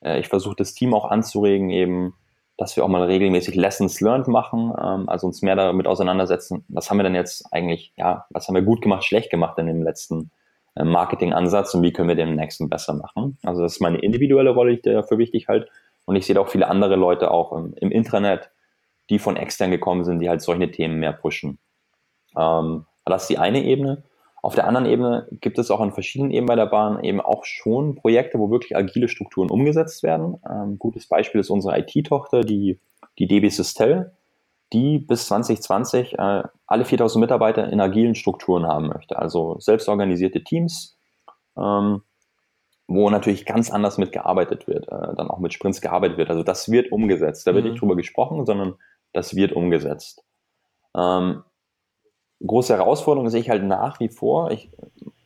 C: Äh, ich versuche das Team auch anzuregen, eben, dass wir auch mal regelmäßig Lessons learned machen, ähm, also uns mehr damit auseinandersetzen. Was haben wir denn jetzt eigentlich, ja, was haben wir gut gemacht, schlecht gemacht in dem letzten äh, Marketing-Ansatz und wie können wir den nächsten besser machen? Also das ist meine individuelle Rolle, die ich dafür wichtig halte. Und ich sehe auch viele andere Leute auch im, im Intranet, die von extern gekommen sind, die halt solche Themen mehr pushen. Ähm, das ist die eine Ebene. Auf der anderen Ebene gibt es auch an verschiedenen Ebenen bei der Bahn eben auch schon Projekte, wo wirklich agile Strukturen umgesetzt werden. Ähm, gutes Beispiel ist unsere IT-Tochter, die, die DB Sistel, die bis 2020 äh, alle 4000 Mitarbeiter in agilen Strukturen haben möchte. Also selbstorganisierte Teams, ähm, wo natürlich ganz anders mit gearbeitet wird, äh, dann auch mit Sprints gearbeitet wird. Also das wird umgesetzt. Da wird mhm. nicht drüber gesprochen, sondern das wird umgesetzt. Ähm, große Herausforderung sehe ich halt nach wie vor. Ich,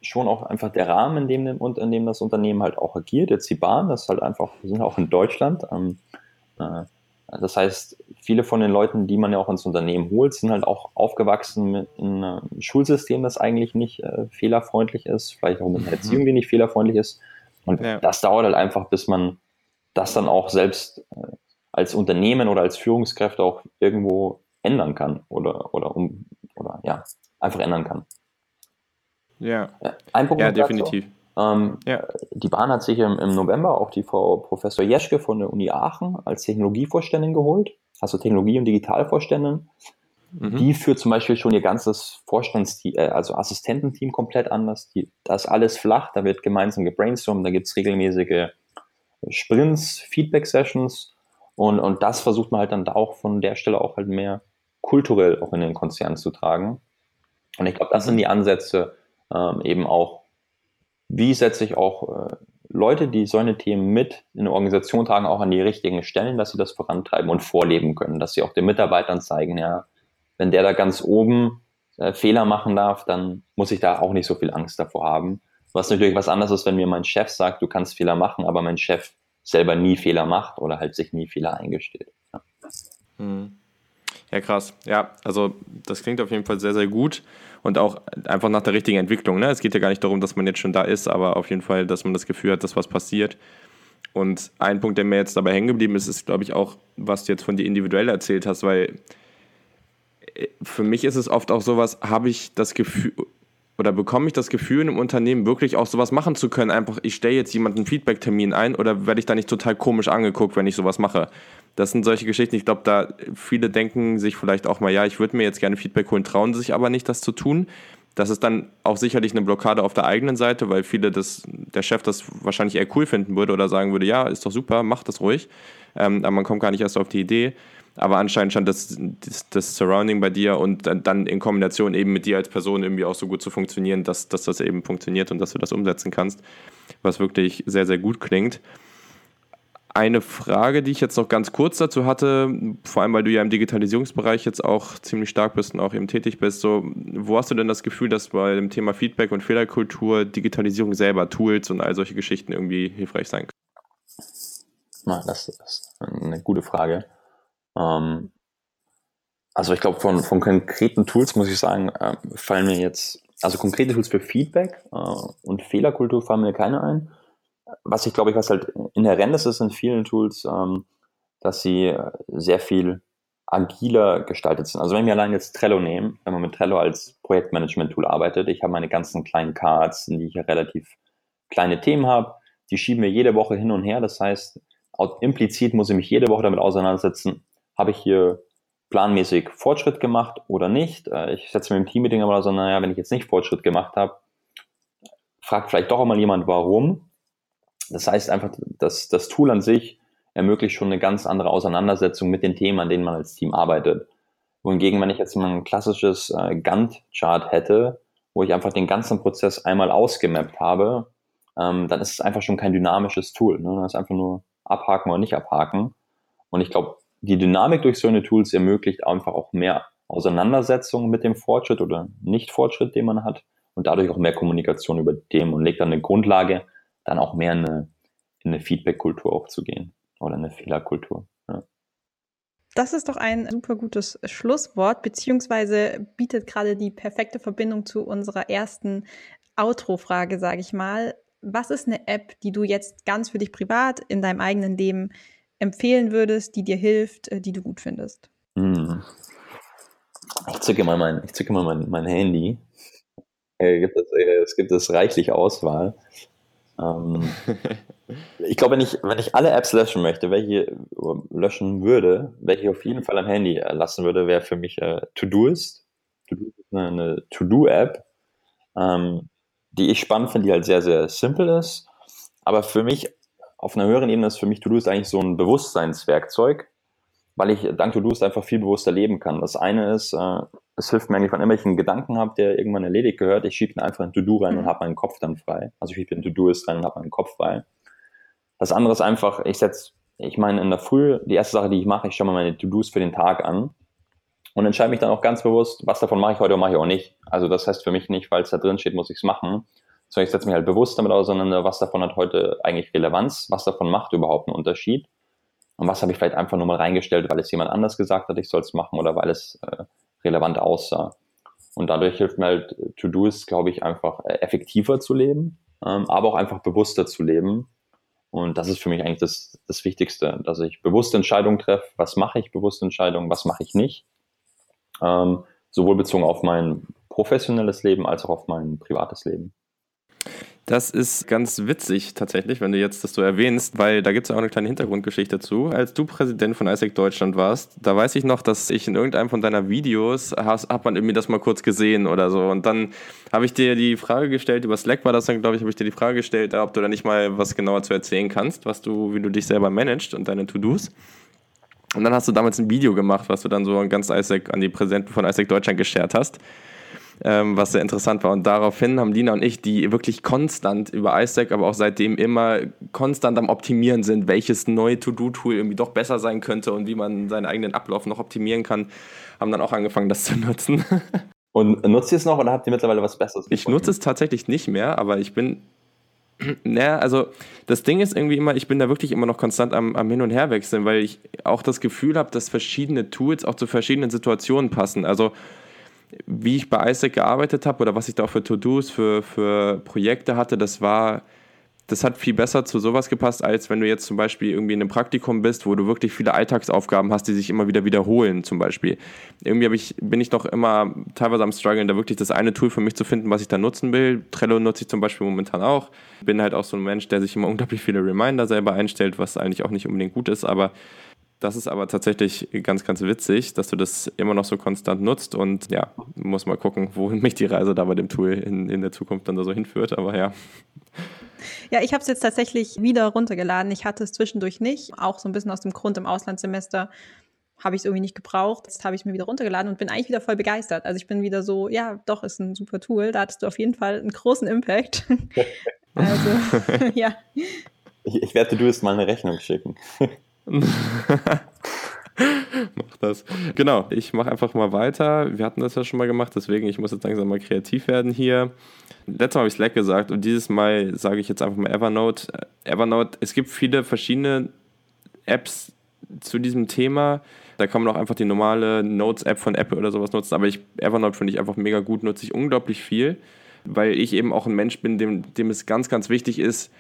C: schon auch einfach der Rahmen, in dem, in dem das Unternehmen halt auch agiert. Jetzt die Bahn, das ist halt einfach, wir sind auch in Deutschland. Ähm, äh, das heißt, viele von den Leuten, die man ja auch ins Unternehmen holt, sind halt auch aufgewachsen mit einem Schulsystem, das eigentlich nicht äh, fehlerfreundlich ist, vielleicht auch mit einer mhm. Erziehung, die nicht fehlerfreundlich ist. Und ja. das dauert halt einfach, bis man das dann auch selbst äh, als Unternehmen oder als Führungskräfte auch irgendwo ändern kann oder, oder, um, oder ja, einfach ändern kann.
B: Ja, Ein Punkt ja definitiv.
C: Ähm, ja. Die Bahn hat sich im, im, November auch die Frau Professor Jeschke von der Uni Aachen als Technologievorständin geholt, also Technologie- und Digitalvorständin. Mhm. Die führt zum Beispiel schon ihr ganzes Vorstandsteam, äh, also Assistententeam komplett anders. Die, da ist alles flach, da wird gemeinsam gebrainstormt, da gibt es regelmäßige Sprints, Feedback-Sessions und, und das versucht man halt dann da auch von der Stelle auch halt mehr kulturell auch in den Konzern zu tragen. Und ich glaube, das sind die Ansätze ähm, eben auch, wie setze ich auch äh, Leute, die solche Themen mit in der Organisation tragen, auch an die richtigen Stellen, dass sie das vorantreiben und vorleben können, dass sie auch den Mitarbeitern zeigen, ja, wenn der da ganz oben äh, Fehler machen darf, dann muss ich da auch nicht so viel Angst davor haben. Was natürlich was anderes ist, wenn mir mein Chef sagt, du kannst Fehler machen, aber mein Chef selber nie Fehler macht oder halt sich nie Fehler eingesteht. Ja.
B: Hm. Ja, krass. Ja, also das klingt auf jeden Fall sehr, sehr gut und auch einfach nach der richtigen Entwicklung. Ne? Es geht ja gar nicht darum, dass man jetzt schon da ist, aber auf jeden Fall, dass man das Gefühl hat, dass was passiert. Und ein Punkt, der mir jetzt dabei hängen geblieben ist, ist, glaube ich, auch, was du jetzt von dir individuell erzählt hast, weil für mich ist es oft auch sowas, habe ich das Gefühl, oder bekomme ich das Gefühl, in einem Unternehmen wirklich auch sowas machen zu können? Einfach, ich stelle jetzt jemanden Feedback-Termin ein oder werde ich da nicht total komisch angeguckt, wenn ich sowas mache? Das sind solche Geschichten. Ich glaube, da viele denken sich vielleicht auch mal, ja, ich würde mir jetzt gerne Feedback holen, trauen sich aber nicht, das zu tun. Das ist dann auch sicherlich eine Blockade auf der eigenen Seite, weil viele das, der Chef das wahrscheinlich eher cool finden würde oder sagen würde, ja, ist doch super, mach das ruhig. Ähm, aber man kommt gar nicht erst auf die Idee. Aber anscheinend scheint das, das, das, Surrounding bei dir und dann in Kombination eben mit dir als Person irgendwie auch so gut zu funktionieren, dass, dass das eben funktioniert und dass du das umsetzen kannst, was wirklich sehr, sehr gut klingt. Eine Frage, die ich jetzt noch ganz kurz dazu hatte, vor allem weil du ja im Digitalisierungsbereich jetzt auch ziemlich stark bist und auch eben tätig bist, so, wo hast du denn das Gefühl, dass bei dem Thema Feedback und Fehlerkultur Digitalisierung selber, Tools und all solche Geschichten irgendwie hilfreich sein
C: können? Das ist eine gute Frage. Ähm, also ich glaube, von, von konkreten Tools muss ich sagen, äh, fallen mir jetzt, also konkrete Tools für Feedback äh, und Fehlerkultur fallen mir keine ein. Was ich glaube ich, was halt inhärent ist, ist in vielen Tools, ähm, dass sie sehr viel agiler gestaltet sind. Also wenn wir allein jetzt Trello nehmen, wenn man mit Trello als Projektmanagement-Tool arbeitet, ich habe meine ganzen kleinen Cards, in die ich ja relativ kleine Themen habe, die schieben wir jede Woche hin und her. Das heißt, implizit muss ich mich jede Woche damit auseinandersetzen, habe ich hier planmäßig Fortschritt gemacht oder nicht. Äh, ich setze mir im Teammeeting aber so, naja, wenn ich jetzt nicht Fortschritt gemacht habe, fragt vielleicht doch einmal jemand, warum. Das heißt einfach, dass das Tool an sich ermöglicht schon eine ganz andere Auseinandersetzung mit den Themen, an denen man als Team arbeitet. Wohingegen, wenn ich jetzt mal ein klassisches äh, Gantt-Chart hätte, wo ich einfach den ganzen Prozess einmal ausgemappt habe, ähm, dann ist es einfach schon kein dynamisches Tool. Ne? Das ist einfach nur abhaken oder nicht abhaken. Und ich glaube, die Dynamik durch so eine Tools ermöglicht einfach auch mehr Auseinandersetzung mit dem Fortschritt oder Nicht-Fortschritt, den man hat und dadurch auch mehr Kommunikation über dem und legt dann eine Grundlage, dann auch mehr in eine, in eine Feedback-Kultur aufzugehen oder eine Fehlerkultur. Ja.
A: Das ist doch ein super gutes Schlusswort, beziehungsweise bietet gerade die perfekte Verbindung zu unserer ersten Outro-Frage, sage ich mal. Was ist eine App, die du jetzt ganz für dich privat in deinem eigenen Leben empfehlen würdest, die dir hilft, äh, die du gut findest? Hm.
C: Ich zücke mal mein, ich zücke mal mein, mein Handy. Äh, gibt es, äh, es gibt es reichlich Auswahl. Ähm, ich glaube, wenn ich, wenn ich alle Apps löschen möchte, welche löschen würde, welche ich auf jeden Fall am Handy lassen würde, wäre für mich äh, Todoist. Todoist ist eine, eine To-Do-App, ähm, die ich spannend finde, die halt sehr, sehr simpel ist. Aber für mich auf einer höheren Ebene ist für mich To-Do eigentlich so ein Bewusstseinswerkzeug, weil ich dank To-Do einfach viel bewusster leben kann. Das eine ist, äh, es hilft mir eigentlich, wenn ich irgendwelchen Gedanken habe, der irgendwann erledigt gehört, ich schiebe ihn einfach in To-Do rein und mhm. habe meinen Kopf dann frei. Also ich schiebe in To-Do rein und habe meinen Kopf frei. Das andere ist einfach, ich setze, ich meine, in der Früh, die erste Sache, die ich mache, ich schaue mir meine To-Dos für den Tag an und entscheide mich dann auch ganz bewusst, was davon mache ich heute und mache ich auch nicht. Also das heißt für mich nicht, weil es da drin steht, muss ich es machen, sondern ich setze mich halt bewusst damit auseinander, was davon hat heute eigentlich Relevanz, was davon macht überhaupt einen Unterschied und was habe ich vielleicht einfach nur mal reingestellt, weil es jemand anders gesagt hat, ich soll es machen oder weil es äh, relevant aussah. Und dadurch hilft mir halt To-Do's, glaube ich, einfach äh, effektiver zu leben, ähm, aber auch einfach bewusster zu leben. Und das ist für mich eigentlich das, das Wichtigste, dass ich bewusste Entscheidungen treffe, was mache ich, bewusste Entscheidungen, was mache ich nicht. Ähm, sowohl bezogen auf mein professionelles Leben als auch auf mein privates Leben.
B: Das ist ganz witzig tatsächlich, wenn du jetzt das so erwähnst, weil da gibt es ja auch eine kleine Hintergrundgeschichte dazu. Als du Präsident von ISEC Deutschland warst, da weiß ich noch, dass ich in irgendeinem von deiner Videos, hast, hat man irgendwie das mal kurz gesehen oder so. Und dann habe ich dir die Frage gestellt, über Slack war das dann, glaube ich, habe ich dir die Frage gestellt, ob du da nicht mal was genauer zu erzählen kannst, was du, wie du dich selber managst und deine To-Dos. Und dann hast du damals ein Video gemacht, was du dann so ganz ISEC an die Präsidenten von ISEC Deutschland geshared hast ähm, was sehr interessant war. Und daraufhin haben Lina und ich, die wirklich konstant über iStack, aber auch seitdem immer konstant am Optimieren sind, welches neue To-Do-Tool irgendwie doch besser sein könnte und wie man seinen eigenen Ablauf noch optimieren kann, haben dann auch angefangen, das zu nutzen.
C: Und nutzt ihr es noch oder habt ihr mittlerweile was Besseres?
B: Ich nutze es tatsächlich nicht mehr, aber ich bin naja, also das Ding ist irgendwie immer, ich bin da wirklich immer noch konstant am, am Hin- und Herwechseln, weil ich auch das Gefühl habe, dass verschiedene Tools auch zu verschiedenen Situationen passen. Also wie ich bei ISAC gearbeitet habe oder was ich da auch für To-Dos, für, für Projekte hatte, das war, das hat viel besser zu sowas gepasst, als wenn du jetzt zum Beispiel irgendwie in einem Praktikum bist, wo du wirklich viele Alltagsaufgaben hast, die sich immer wieder wiederholen, zum Beispiel. Irgendwie ich, bin ich noch immer teilweise am struggeln, da wirklich das eine Tool für mich zu finden, was ich da nutzen will. Trello nutze ich zum Beispiel momentan auch. Bin halt auch so ein Mensch, der sich immer unglaublich viele Reminder selber einstellt, was eigentlich auch nicht unbedingt gut ist, aber das ist aber tatsächlich ganz, ganz witzig, dass du das immer noch so konstant nutzt und ja, muss mal gucken, wohin mich die Reise da bei dem Tool in, in der Zukunft dann da so hinführt, aber ja.
A: Ja, ich habe es jetzt tatsächlich wieder runtergeladen. Ich hatte es zwischendurch nicht, auch so ein bisschen aus dem Grund im Auslandssemester habe ich es irgendwie nicht gebraucht. Jetzt habe ich es mir wieder runtergeladen und bin eigentlich wieder voll begeistert. Also ich bin wieder so, ja, doch, ist ein super Tool. Da hattest du auf jeden Fall einen großen Impact. also, ja.
C: Ich, ich werde du mal eine Rechnung schicken.
B: Mach das. Genau, ich mache einfach mal weiter. Wir hatten das ja schon mal gemacht, deswegen ich muss jetzt langsam mal kreativ werden hier. Letztes Mal habe ich Slack gesagt und dieses Mal sage ich jetzt einfach mal Evernote. Evernote, es gibt viele verschiedene Apps zu diesem Thema. Da kann man auch einfach die normale Notes-App von Apple oder sowas nutzen, aber ich, Evernote finde ich einfach mega gut, nutze ich unglaublich viel, weil ich eben auch ein Mensch bin, dem, dem es ganz, ganz wichtig ist,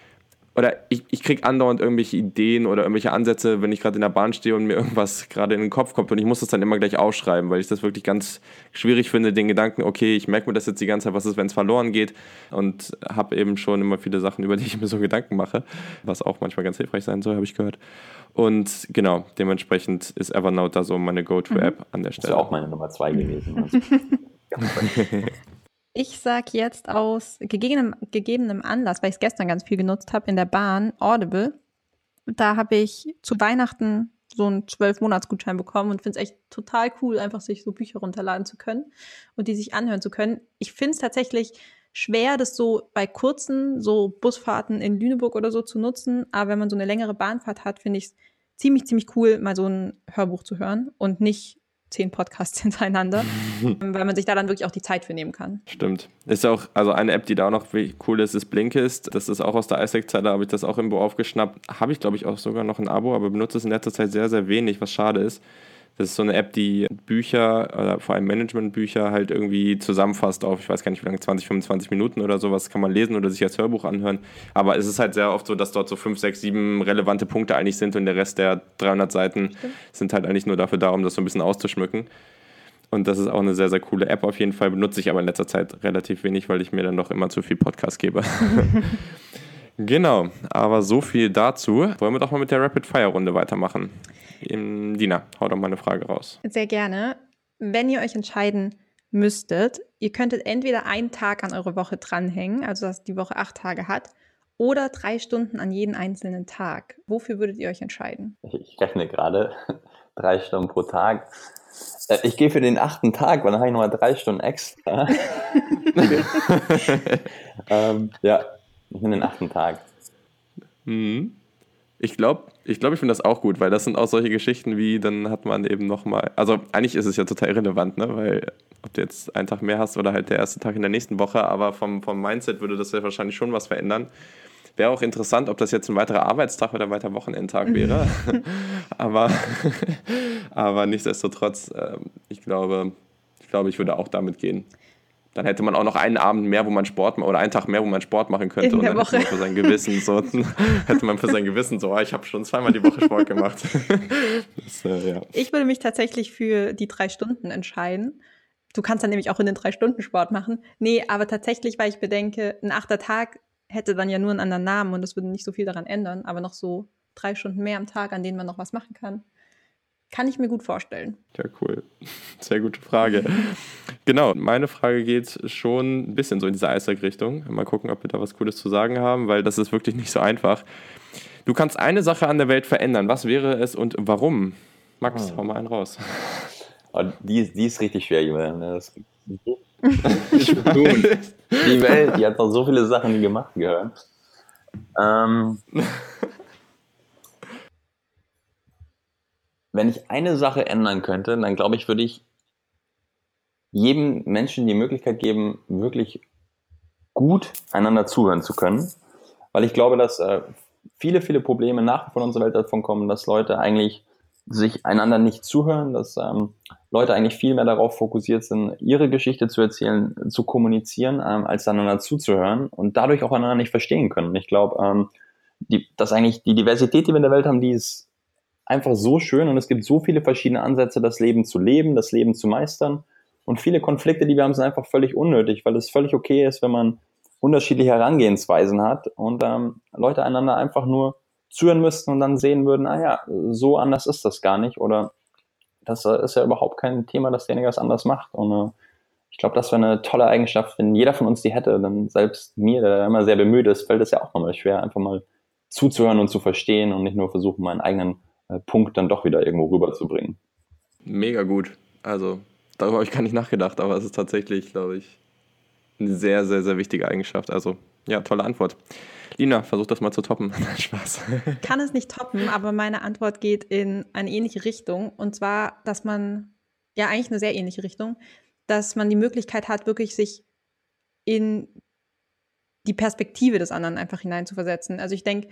B: oder ich, ich kriege andauernd irgendwelche Ideen oder irgendwelche Ansätze, wenn ich gerade in der Bahn stehe und mir irgendwas gerade in den Kopf kommt und ich muss das dann immer gleich aufschreiben, weil ich das wirklich ganz schwierig finde, den Gedanken, okay, ich merke mir das jetzt die ganze Zeit, was ist, wenn es verloren geht und habe eben schon immer viele Sachen, über die ich mir so Gedanken mache, was auch manchmal ganz hilfreich sein soll, habe ich gehört. Und genau, dementsprechend ist Evernote da so meine Go-To-App mhm. an der Stelle.
C: Das ist auch meine Nummer zwei gewesen.
A: Ich sage jetzt aus gegebenem, gegebenem Anlass, weil ich es gestern ganz viel genutzt habe in der Bahn, Audible. Da habe ich zu Weihnachten so einen zwölf monats gutschein bekommen und finde es echt total cool, einfach sich so Bücher runterladen zu können und die sich anhören zu können. Ich finde es tatsächlich schwer, das so bei kurzen, so Busfahrten in Lüneburg oder so zu nutzen. Aber wenn man so eine längere Bahnfahrt hat, finde ich es ziemlich, ziemlich cool, mal so ein Hörbuch zu hören und nicht zehn Podcasts hintereinander, weil man sich da dann wirklich auch die Zeit für nehmen kann.
B: Stimmt. Ist ja auch, also eine App, die da auch noch cool ist, ist Blinkist. Das ist auch aus der ISEC-Zeit, da habe ich das auch irgendwo aufgeschnappt. Habe ich, glaube ich, auch sogar noch ein Abo, aber benutze es in letzter Zeit sehr, sehr wenig, was schade ist. Das ist so eine App, die Bücher oder vor allem Managementbücher halt irgendwie zusammenfasst auf, ich weiß gar nicht wie lange, 20, 25 Minuten oder sowas kann man lesen oder sich als Hörbuch anhören. Aber es ist halt sehr oft so, dass dort so 5, 6, 7 relevante Punkte eigentlich sind und der Rest der 300 Seiten Stimmt. sind halt eigentlich nur dafür da, um das so ein bisschen auszuschmücken. Und das ist auch eine sehr, sehr coole App auf jeden Fall. Benutze ich aber in letzter Zeit relativ wenig, weil ich mir dann doch immer zu viel Podcast gebe. genau, aber so viel dazu. Wollen wir doch mal mit der Rapid-Fire-Runde weitermachen. Dina, hau doch mal eine Frage raus.
A: Sehr gerne. Wenn ihr euch entscheiden müsstet, ihr könntet entweder einen Tag an eure Woche dranhängen, also dass die Woche acht Tage hat, oder drei Stunden an jeden einzelnen Tag. Wofür würdet ihr euch entscheiden?
C: Ich rechne gerade drei Stunden pro Tag. Äh, ich gehe für den achten Tag, weil dann habe ich nochmal drei Stunden extra. ähm, ja, ich nehme den achten Tag.
B: Mhm. Ich glaube, ich, glaub, ich finde das auch gut, weil das sind auch solche Geschichten wie, dann hat man eben nochmal, also eigentlich ist es ja total irrelevant, ne? weil ob du jetzt einen Tag mehr hast oder halt der erste Tag in der nächsten Woche, aber vom, vom Mindset würde das ja wahrscheinlich schon was verändern. Wäre auch interessant, ob das jetzt ein weiterer Arbeitstag oder ein weiterer Wochenendtag wäre. aber, aber nichtsdestotrotz, äh, ich glaube, ich glaube, ich würde auch damit gehen. Dann hätte man auch noch einen Abend mehr, wo man Sport oder einen Tag mehr, wo man Sport machen könnte. Und dann
A: Woche.
B: hätte man für sein Gewissen so, hätte man für sein Gewissen so, ah, ich habe schon zweimal die Woche Sport gemacht.
A: das, äh, ja. Ich würde mich tatsächlich für die drei Stunden entscheiden. Du kannst dann nämlich auch in den drei Stunden Sport machen. Nee, aber tatsächlich, weil ich bedenke, ein achter Tag hätte dann ja nur einen anderen Namen und das würde nicht so viel daran ändern, aber noch so drei Stunden mehr am Tag, an denen man noch was machen kann. Kann ich mir gut vorstellen.
B: Ja, cool. Sehr gute Frage. genau, meine Frage geht schon ein bisschen so in diese Eisberg-Richtung. Mal gucken, ob wir da was Cooles zu sagen haben, weil das ist wirklich nicht so einfach. Du kannst eine Sache an der Welt verändern. Was wäre es und warum? Max, oh. hau mal einen raus.
C: Oh, die, die ist richtig schwer, Julian. Das die Welt, die hat noch so viele Sachen, gemacht gehören. Ähm, wenn ich eine Sache ändern könnte, dann glaube ich, würde ich jedem Menschen die Möglichkeit geben, wirklich gut einander zuhören zu können. Weil ich glaube, dass äh, viele, viele Probleme nach wie vor in unserer Welt davon kommen, dass Leute eigentlich sich einander nicht zuhören, dass ähm, Leute eigentlich viel mehr darauf fokussiert sind, ihre Geschichte zu erzählen, zu kommunizieren, ähm, als einander zuzuhören und dadurch auch einander nicht verstehen können. Ich glaube, ähm, dass eigentlich die Diversität, die wir in der Welt haben, die ist einfach so schön und es gibt so viele verschiedene Ansätze, das Leben zu leben, das Leben zu meistern. Und viele Konflikte, die wir haben, sind einfach völlig unnötig, weil es völlig okay ist, wenn man unterschiedliche Herangehensweisen hat und ähm, Leute einander einfach nur zuhören müssten und dann sehen würden, ah ja, so anders ist das gar nicht oder das äh, ist ja überhaupt kein Thema, dass derjenige was anders macht. Und äh, ich glaube, das wäre eine tolle Eigenschaft, wenn jeder von uns die hätte, dann selbst mir, der immer sehr bemüht ist, fällt es ja auch nochmal schwer, einfach mal zuzuhören und zu verstehen und nicht nur versuchen, meinen eigenen Punkt dann doch wieder irgendwo rüberzubringen.
B: Mega gut. Also darüber habe ich gar nicht nachgedacht, aber es ist tatsächlich, glaube ich, eine sehr, sehr, sehr wichtige Eigenschaft. Also ja, tolle Antwort. Lina, versuch das mal zu toppen. Spaß.
A: Kann es nicht toppen, aber meine Antwort geht in eine ähnliche Richtung. Und zwar, dass man, ja, eigentlich eine sehr ähnliche Richtung, dass man die Möglichkeit hat, wirklich sich in die Perspektive des anderen einfach hineinzuversetzen. Also ich denke,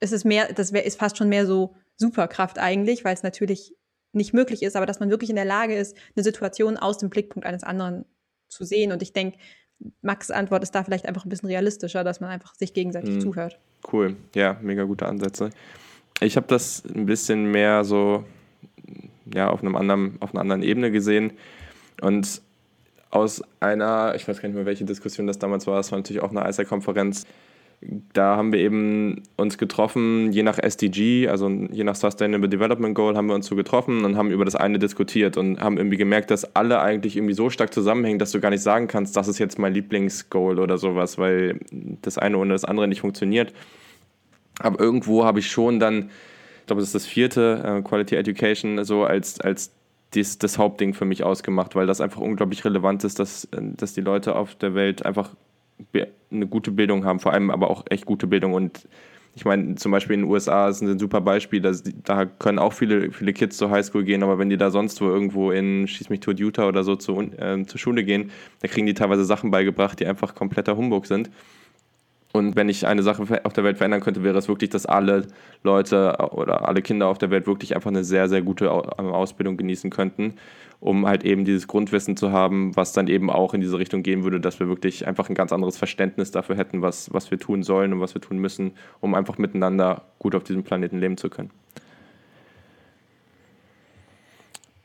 A: es ist mehr, das wär, ist fast schon mehr so Superkraft eigentlich, weil es natürlich nicht möglich ist, aber dass man wirklich in der Lage ist, eine Situation aus dem Blickpunkt eines anderen zu sehen. Und ich denke, Max' Antwort ist da vielleicht einfach ein bisschen realistischer, dass man einfach sich gegenseitig mhm. zuhört.
B: Cool, ja, mega gute Ansätze. Ich habe das ein bisschen mehr so ja, auf, einem anderen, auf einer anderen Ebene gesehen. Und aus einer, ich weiß gar nicht mehr, welche Diskussion das damals war, das war natürlich auch eine ISA-Konferenz, da haben wir eben uns getroffen, je nach SDG, also je nach Sustainable Development Goal, haben wir uns so getroffen und haben über das eine diskutiert und haben irgendwie gemerkt, dass alle eigentlich irgendwie so stark zusammenhängen, dass du gar nicht sagen kannst, das ist jetzt mein Lieblingsgoal oder sowas, weil das eine ohne das andere nicht funktioniert. Aber irgendwo habe ich schon dann, ich glaube, das ist das vierte, äh, Quality Education, so als, als dies, das Hauptding für mich ausgemacht, weil das einfach unglaublich relevant ist, dass, dass die Leute auf der Welt einfach eine gute Bildung haben, vor allem aber auch echt gute Bildung. Und ich meine, zum Beispiel in den USA ist ein super Beispiel, dass, da können auch viele, viele Kids zur Highschool gehen, aber wenn die da sonst wo irgendwo in Schieß mich tot Utah oder so zu, äh, zur Schule gehen, da kriegen die teilweise Sachen beigebracht, die einfach kompletter Humbug sind. Und wenn ich eine Sache auf der Welt verändern könnte, wäre es wirklich, dass alle Leute oder alle Kinder auf der Welt wirklich einfach eine sehr, sehr gute Ausbildung genießen könnten um halt eben dieses Grundwissen zu haben, was dann eben auch in diese Richtung gehen würde, dass wir wirklich einfach ein ganz anderes Verständnis dafür hätten, was, was wir tun sollen und was wir tun müssen, um einfach miteinander gut auf diesem Planeten leben zu können.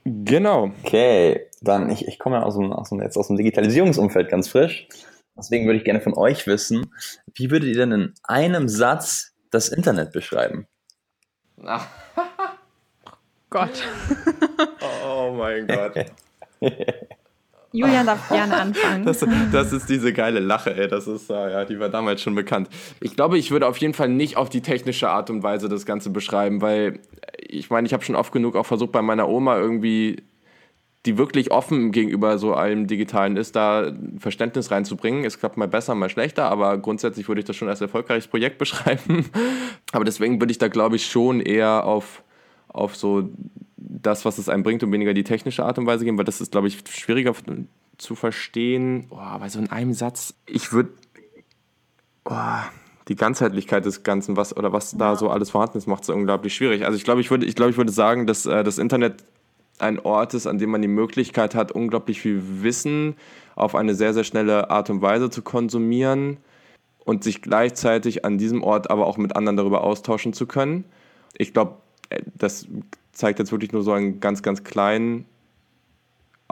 B: Genau.
C: Okay, dann ich, ich komme aus dem, aus dem, jetzt aus dem Digitalisierungsumfeld ganz frisch. Deswegen würde ich gerne von euch wissen, wie würdet ihr denn in einem Satz das Internet beschreiben?
A: Ach. Gott.
B: oh mein Gott.
A: Julian darf gerne anfangen.
B: Das, das, ist diese geile Lache, ey. Das ist, äh, ja, die war damals schon bekannt. Ich glaube, ich würde auf jeden Fall nicht auf die technische Art und Weise das Ganze beschreiben, weil ich meine, ich habe schon oft genug auch versucht, bei meiner Oma irgendwie die wirklich offen gegenüber so allem Digitalen ist, da Verständnis reinzubringen. Es klappt mal besser, mal schlechter, aber grundsätzlich würde ich das schon als erfolgreiches Projekt beschreiben. aber deswegen würde ich da, glaube ich, schon eher auf, auf so das, was es einem bringt und weniger die technische Art und Weise gehen, weil das ist, glaube ich, schwieriger zu verstehen. Oh, aber so in einem Satz, ich würde oh, die Ganzheitlichkeit des Ganzen, was oder was da so alles vorhanden ist, macht es unglaublich schwierig. Also ich glaube, ich würde, ich glaube, ich würde sagen, dass äh, das Internet ein Ort ist, an dem man die Möglichkeit hat, unglaublich viel Wissen auf eine sehr, sehr schnelle Art und Weise zu konsumieren und sich gleichzeitig an diesem Ort aber auch mit anderen darüber austauschen zu können. Ich glaube, äh, das zeigt jetzt wirklich nur so einen ganz, ganz kleinen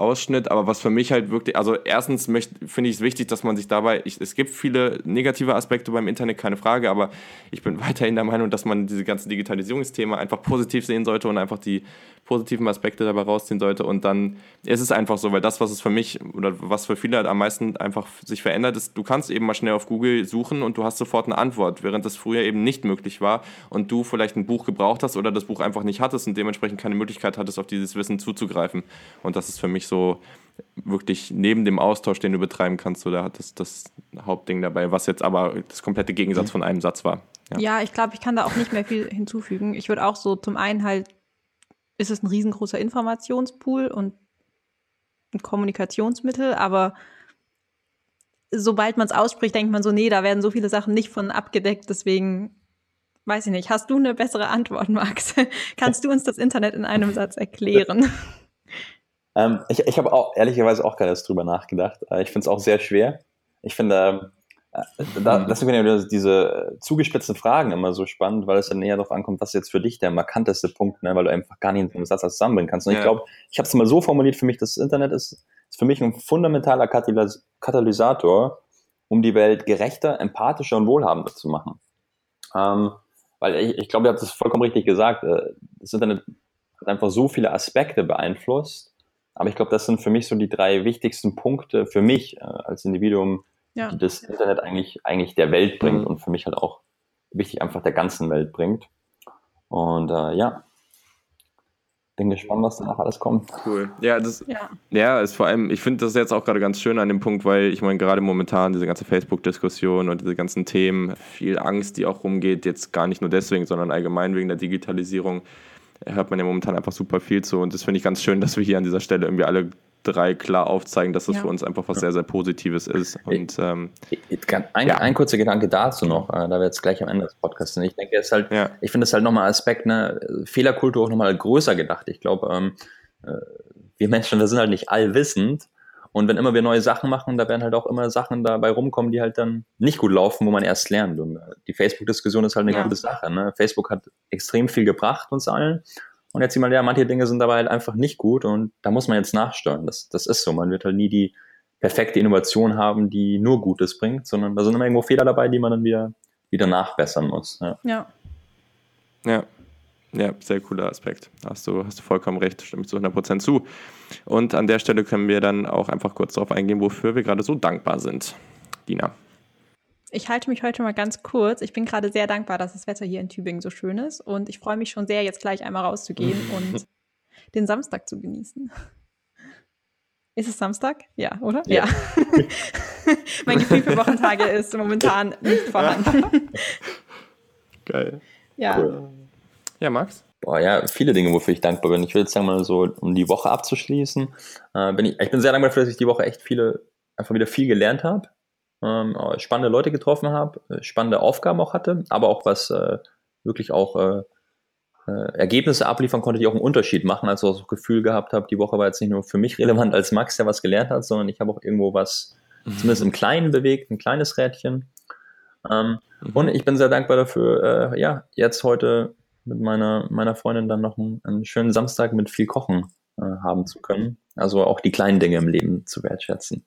B: Ausschnitt, aber was für mich halt wirklich, also erstens finde ich es wichtig, dass man sich dabei, ich, es gibt viele negative Aspekte beim Internet, keine Frage, aber ich bin weiterhin der Meinung, dass man diese ganze Digitalisierungsthema einfach positiv sehen sollte und einfach die positiven Aspekte dabei rausziehen sollte und dann ist es einfach so, weil das, was es für mich oder was für viele halt am meisten einfach sich verändert, ist, du kannst eben mal schnell auf Google suchen und du hast sofort eine Antwort, während das früher eben nicht möglich war und du vielleicht ein Buch gebraucht hast oder das Buch einfach nicht hattest und dementsprechend keine Möglichkeit hattest, auf dieses Wissen zuzugreifen. Und das ist für mich so wirklich neben dem Austausch, den du betreiben kannst, so da hat das das Hauptding dabei, was jetzt aber das komplette Gegensatz von einem Satz war.
A: Ja, ja ich glaube, ich kann da auch nicht mehr viel hinzufügen. Ich würde auch so zum einen halt ist es ein riesengroßer Informationspool und ein Kommunikationsmittel, aber sobald man es ausspricht, denkt man so, nee, da werden so viele Sachen nicht von abgedeckt, deswegen weiß ich nicht. Hast du eine bessere Antwort, Max? Kannst du uns das Internet in einem Satz erklären?
C: Ähm, ich ich habe auch ehrlicherweise auch gerade drüber nachgedacht. Äh, ich finde es auch sehr schwer. Ich finde, ähm, äh, da, mhm. deswegen finde ich diese zugespitzten Fragen immer so spannend, weil es dann näher darauf ankommt, was ist jetzt für dich der markanteste Punkt, ne? weil du einfach gar nicht in einem Satz zusammenbringen kannst. Und ja. ich glaube, ich habe es mal so formuliert für mich, das Internet ist, ist für mich ein fundamentaler Katalysator, um die Welt gerechter, empathischer und wohlhabender zu machen. Ähm, weil ich, ich glaube, ihr habt es vollkommen richtig gesagt, äh, das Internet hat einfach so viele Aspekte beeinflusst, aber ich glaube, das sind für mich so die drei wichtigsten Punkte für mich äh, als Individuum, ja. die das Internet eigentlich, eigentlich der Welt bringt mhm. und für mich halt auch wichtig einfach der ganzen Welt bringt. Und äh, ja, bin gespannt, was danach alles kommt.
B: Cool. Ja, das ja. ja ist vor allem, ich finde das jetzt auch gerade ganz schön an dem Punkt, weil ich meine, gerade momentan diese ganze Facebook-Diskussion und diese ganzen Themen, viel Angst, die auch rumgeht, jetzt gar nicht nur deswegen, sondern allgemein wegen der Digitalisierung, hört man ja momentan einfach super viel zu. Und das finde ich ganz schön, dass wir hier an dieser Stelle irgendwie alle drei klar aufzeigen, dass das ja. für uns einfach was sehr, sehr Positives ist. Und, ähm,
C: ein, ja. ein, kurzer Gedanke dazu noch, äh, da wir jetzt gleich am Ende des Podcasts sind. Ich denke, es halt, ja. ich finde es halt nochmal Aspekt, ne, Fehlerkultur auch nochmal größer gedacht. Ich glaube, ähm, äh, wir Menschen, wir sind halt nicht allwissend. Und wenn immer wir neue Sachen machen, da werden halt auch immer Sachen dabei rumkommen, die halt dann nicht gut laufen, wo man erst lernt. Und äh, die Facebook-Diskussion ist halt eine gute Sache. Ne? Facebook hat extrem viel gebracht uns allen. Und jetzt sieht man, ja, manche Dinge sind dabei halt einfach nicht gut und da muss man jetzt nachsteuern. Das, das ist so. Man wird halt nie die perfekte Innovation haben, die nur Gutes bringt, sondern da sind immer irgendwo Fehler dabei, die man dann wieder, wieder nachbessern muss. Ja.
A: ja.
B: Ja. Ja, sehr cooler Aspekt. Hast du, hast du vollkommen recht, stimme ich zu 100% zu. Und an der Stelle können wir dann auch einfach kurz darauf eingehen, wofür wir gerade so dankbar sind. Dina.
A: Ich halte mich heute mal ganz kurz. Ich bin gerade sehr dankbar, dass das Wetter hier in Tübingen so schön ist und ich freue mich schon sehr, jetzt gleich einmal rauszugehen und den Samstag zu genießen. Ist es Samstag? Ja, oder? Ja. ja. mein Gefühl für Wochentage ist momentan nicht vorhanden.
B: Geil.
A: Ja. Cool.
B: Ja, Max?
C: Boah, ja, viele Dinge, wofür ich dankbar bin. Ich will jetzt sagen mal so, um die Woche abzuschließen, äh, bin ich, ich bin sehr dankbar dafür, dass ich die Woche echt viele, einfach wieder viel gelernt habe ähm, spannende Leute getroffen habe, äh, spannende Aufgaben auch hatte, aber auch was äh, wirklich auch äh, äh, Ergebnisse abliefern konnte, die auch einen Unterschied machen. Also das Gefühl gehabt habe, die Woche war jetzt nicht nur für mich relevant als Max, der was gelernt hat, sondern ich habe auch irgendwo was mhm. zumindest im Kleinen bewegt, ein kleines Rädchen. Ähm, mhm. Und ich bin sehr dankbar dafür, äh, ja, jetzt heute mit meiner, meiner Freundin dann noch einen, einen schönen Samstag mit viel Kochen äh, haben zu können. Also auch die kleinen Dinge im Leben zu wertschätzen.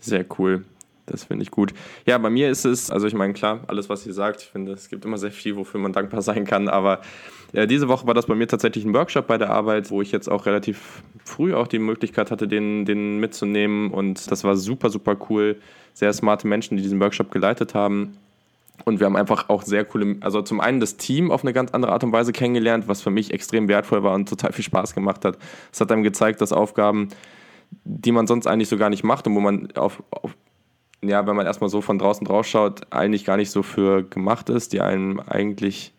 B: Sehr cool. Das finde ich gut. Ja, bei mir ist es, also ich meine, klar, alles, was ihr sagt, ich finde, es gibt immer sehr viel, wofür man dankbar sein kann, aber äh, diese Woche war das bei mir tatsächlich ein Workshop bei der Arbeit, wo ich jetzt auch relativ früh auch die Möglichkeit hatte, den, den mitzunehmen und das war super, super cool. Sehr smarte Menschen, die diesen Workshop geleitet haben Und wir haben einfach auch sehr coole, also zum einen das Team auf eine ganz andere Art und Weise kennengelernt, was für mich extrem wertvoll war und total viel Spaß gemacht hat. Es hat einem gezeigt, dass Aufgaben, die man sonst eigentlich so gar nicht macht und wo man auf, auf ja, wenn man erstmal so von draußen drauf schaut, eigentlich gar nicht so für gemacht ist, die einem eigentlich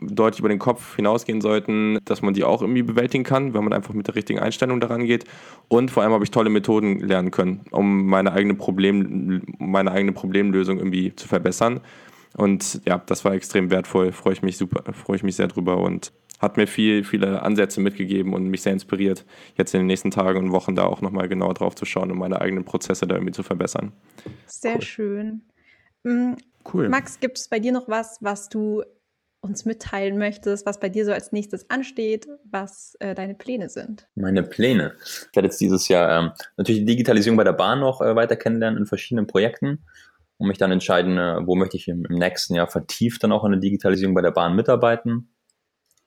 B: deutlich über den Kopf hinausgehen sollten, dass man die auch irgendwie bewältigen kann, wenn man einfach mit der richtigen Einstellung daran geht. Und vor allem habe ich tolle Methoden lernen können, um meine eigene, Problem, meine eigene Problemlösung irgendwie zu verbessern. Und ja, das war extrem wertvoll, freue ich mich super, freue ich mich sehr drüber und hat mir viel, viele Ansätze mitgegeben und mich sehr inspiriert, jetzt in den nächsten Tagen und Wochen da auch nochmal genauer drauf zu schauen und meine eigenen Prozesse da irgendwie zu verbessern.
A: Sehr cool. schön. Mm, cool. Max, gibt es bei dir noch was, was du uns mitteilen möchtest, was bei dir so als nächstes ansteht, was äh, deine Pläne sind?
C: Meine Pläne. Ich werde jetzt dieses Jahr ähm, natürlich die Digitalisierung bei der Bahn noch äh, weiter kennenlernen in verschiedenen Projekten und mich dann entscheiden, äh, wo möchte ich im, im, nächsten Jahr vertieft dann auch an der Digitalisierung bei der Bahn mitarbeiten.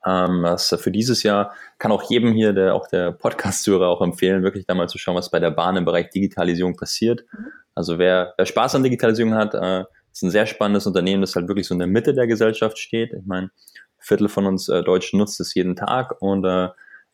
C: Ähm, das für dieses Jahr kann auch jedem hier, der auch der Podcast-Hörer auch empfehlen, wirklich da mal zu schauen, was bei der Bahn im Bereich Digitalisierung passiert. Mhm. Also wer, wer Spaß an Digitalisierung hat, äh, ist ein sehr spannendes Unternehmen, das halt wirklich so in der Mitte der Gesellschaft steht. Ich meine, Viertel von uns äh, Deutschen nutzt es jeden Tag und äh,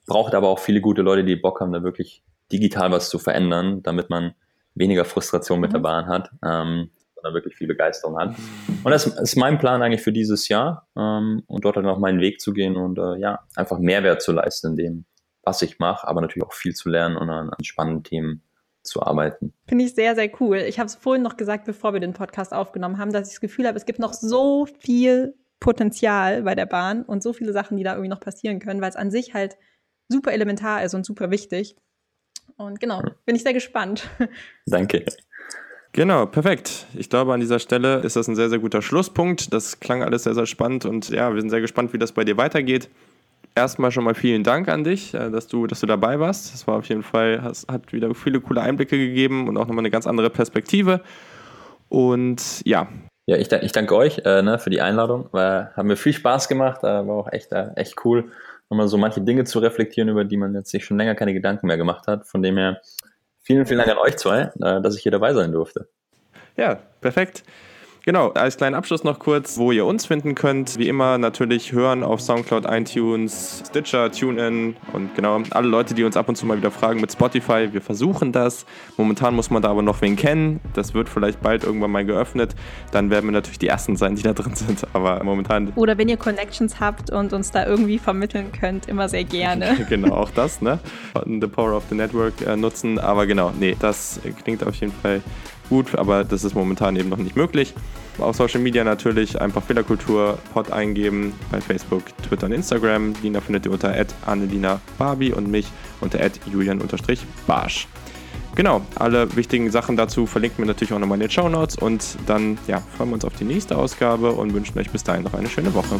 C: braucht aber auch viele gute Leute, die Bock haben, da wirklich digital was zu verändern, damit man weniger Frustration mit mhm. der Bahn hat. Ähm, sondern wirklich viel Begeisterung hat. Und das ist mein Plan eigentlich für dieses Jahr ähm, und dort dann auch meinen Weg zu gehen und äh, ja, einfach Mehrwert zu leisten in dem, was ich mache, aber natürlich auch viel zu lernen und an, an spannenden Themen zu arbeiten.
A: Finde ich sehr, sehr cool. Ich habe es vorhin noch gesagt, bevor wir den Podcast aufgenommen haben, dass ich das Gefühl habe, es gibt noch so viel Potenzial bei der Bahn und so viele Sachen, die da irgendwie noch passieren können, weil es an sich halt super elementar ist und super wichtig. Und genau, bin ich sehr gespannt.
C: Danke.
B: Genau, perfekt. Ich glaube, an dieser Stelle ist das ein sehr, sehr guter Schlusspunkt. Das klang alles sehr, sehr spannend und ja, wir sind sehr gespannt, wie das bei dir weitergeht. Erstmal schon mal vielen Dank an dich, äh, dass du, dass du dabei warst. Das war auf jeden Fall, hat wieder viele coole Einblicke gegeben und auch nochmal eine ganz andere Perspektive. Und ja.
C: Ja, ich, ich danke euch äh, ne, für die Einladung. War, haben mir viel Spaß gemacht, äh, war auch echt, äh, echt cool, nochmal so manche Dinge zu reflektieren, über die man jetzt sich schon länger keine Gedanken mehr gemacht hat. Von dem her Vielen, vielen Dank an euch zwei, äh, dass ich hier dabei sein durfte.
B: Ja, perfekt. Genau, als kleinen Abschluss noch kurz, wo ihr uns finden könnt. Wie immer natürlich hören auf Soundcloud, iTunes, Stitcher, TuneIn und genau alle Leute, die uns ab und zu mal wieder fragen mit Spotify. Wir versuchen das. Momentan muss man da aber noch wen kennen. Das wird vielleicht bald irgendwann mal geöffnet. Dann werden wir natürlich die Ersten sein, die da drin sind. Aber momentan.
A: Oder wenn ihr Connections habt und uns da irgendwie vermitteln könnt, immer sehr gerne.
B: genau, auch das, ne? The Power of the Network äh, nutzen. Aber genau, nee, das klingt auf jeden Fall gut, aber das ist momentan eben noch nicht möglich. Auf Social Media natürlich einfach Fehlerkultur Pod eingeben bei Facebook, Twitter und Instagram. Lina findet ihr unter Annelina Barbie und mich unter Julian-Barsch. Genau, alle wichtigen Sachen dazu verlinken wir natürlich auch nochmal in den Show Notes und dann ja, freuen wir uns auf die nächste Ausgabe und wünschen euch bis dahin noch eine schöne Woche.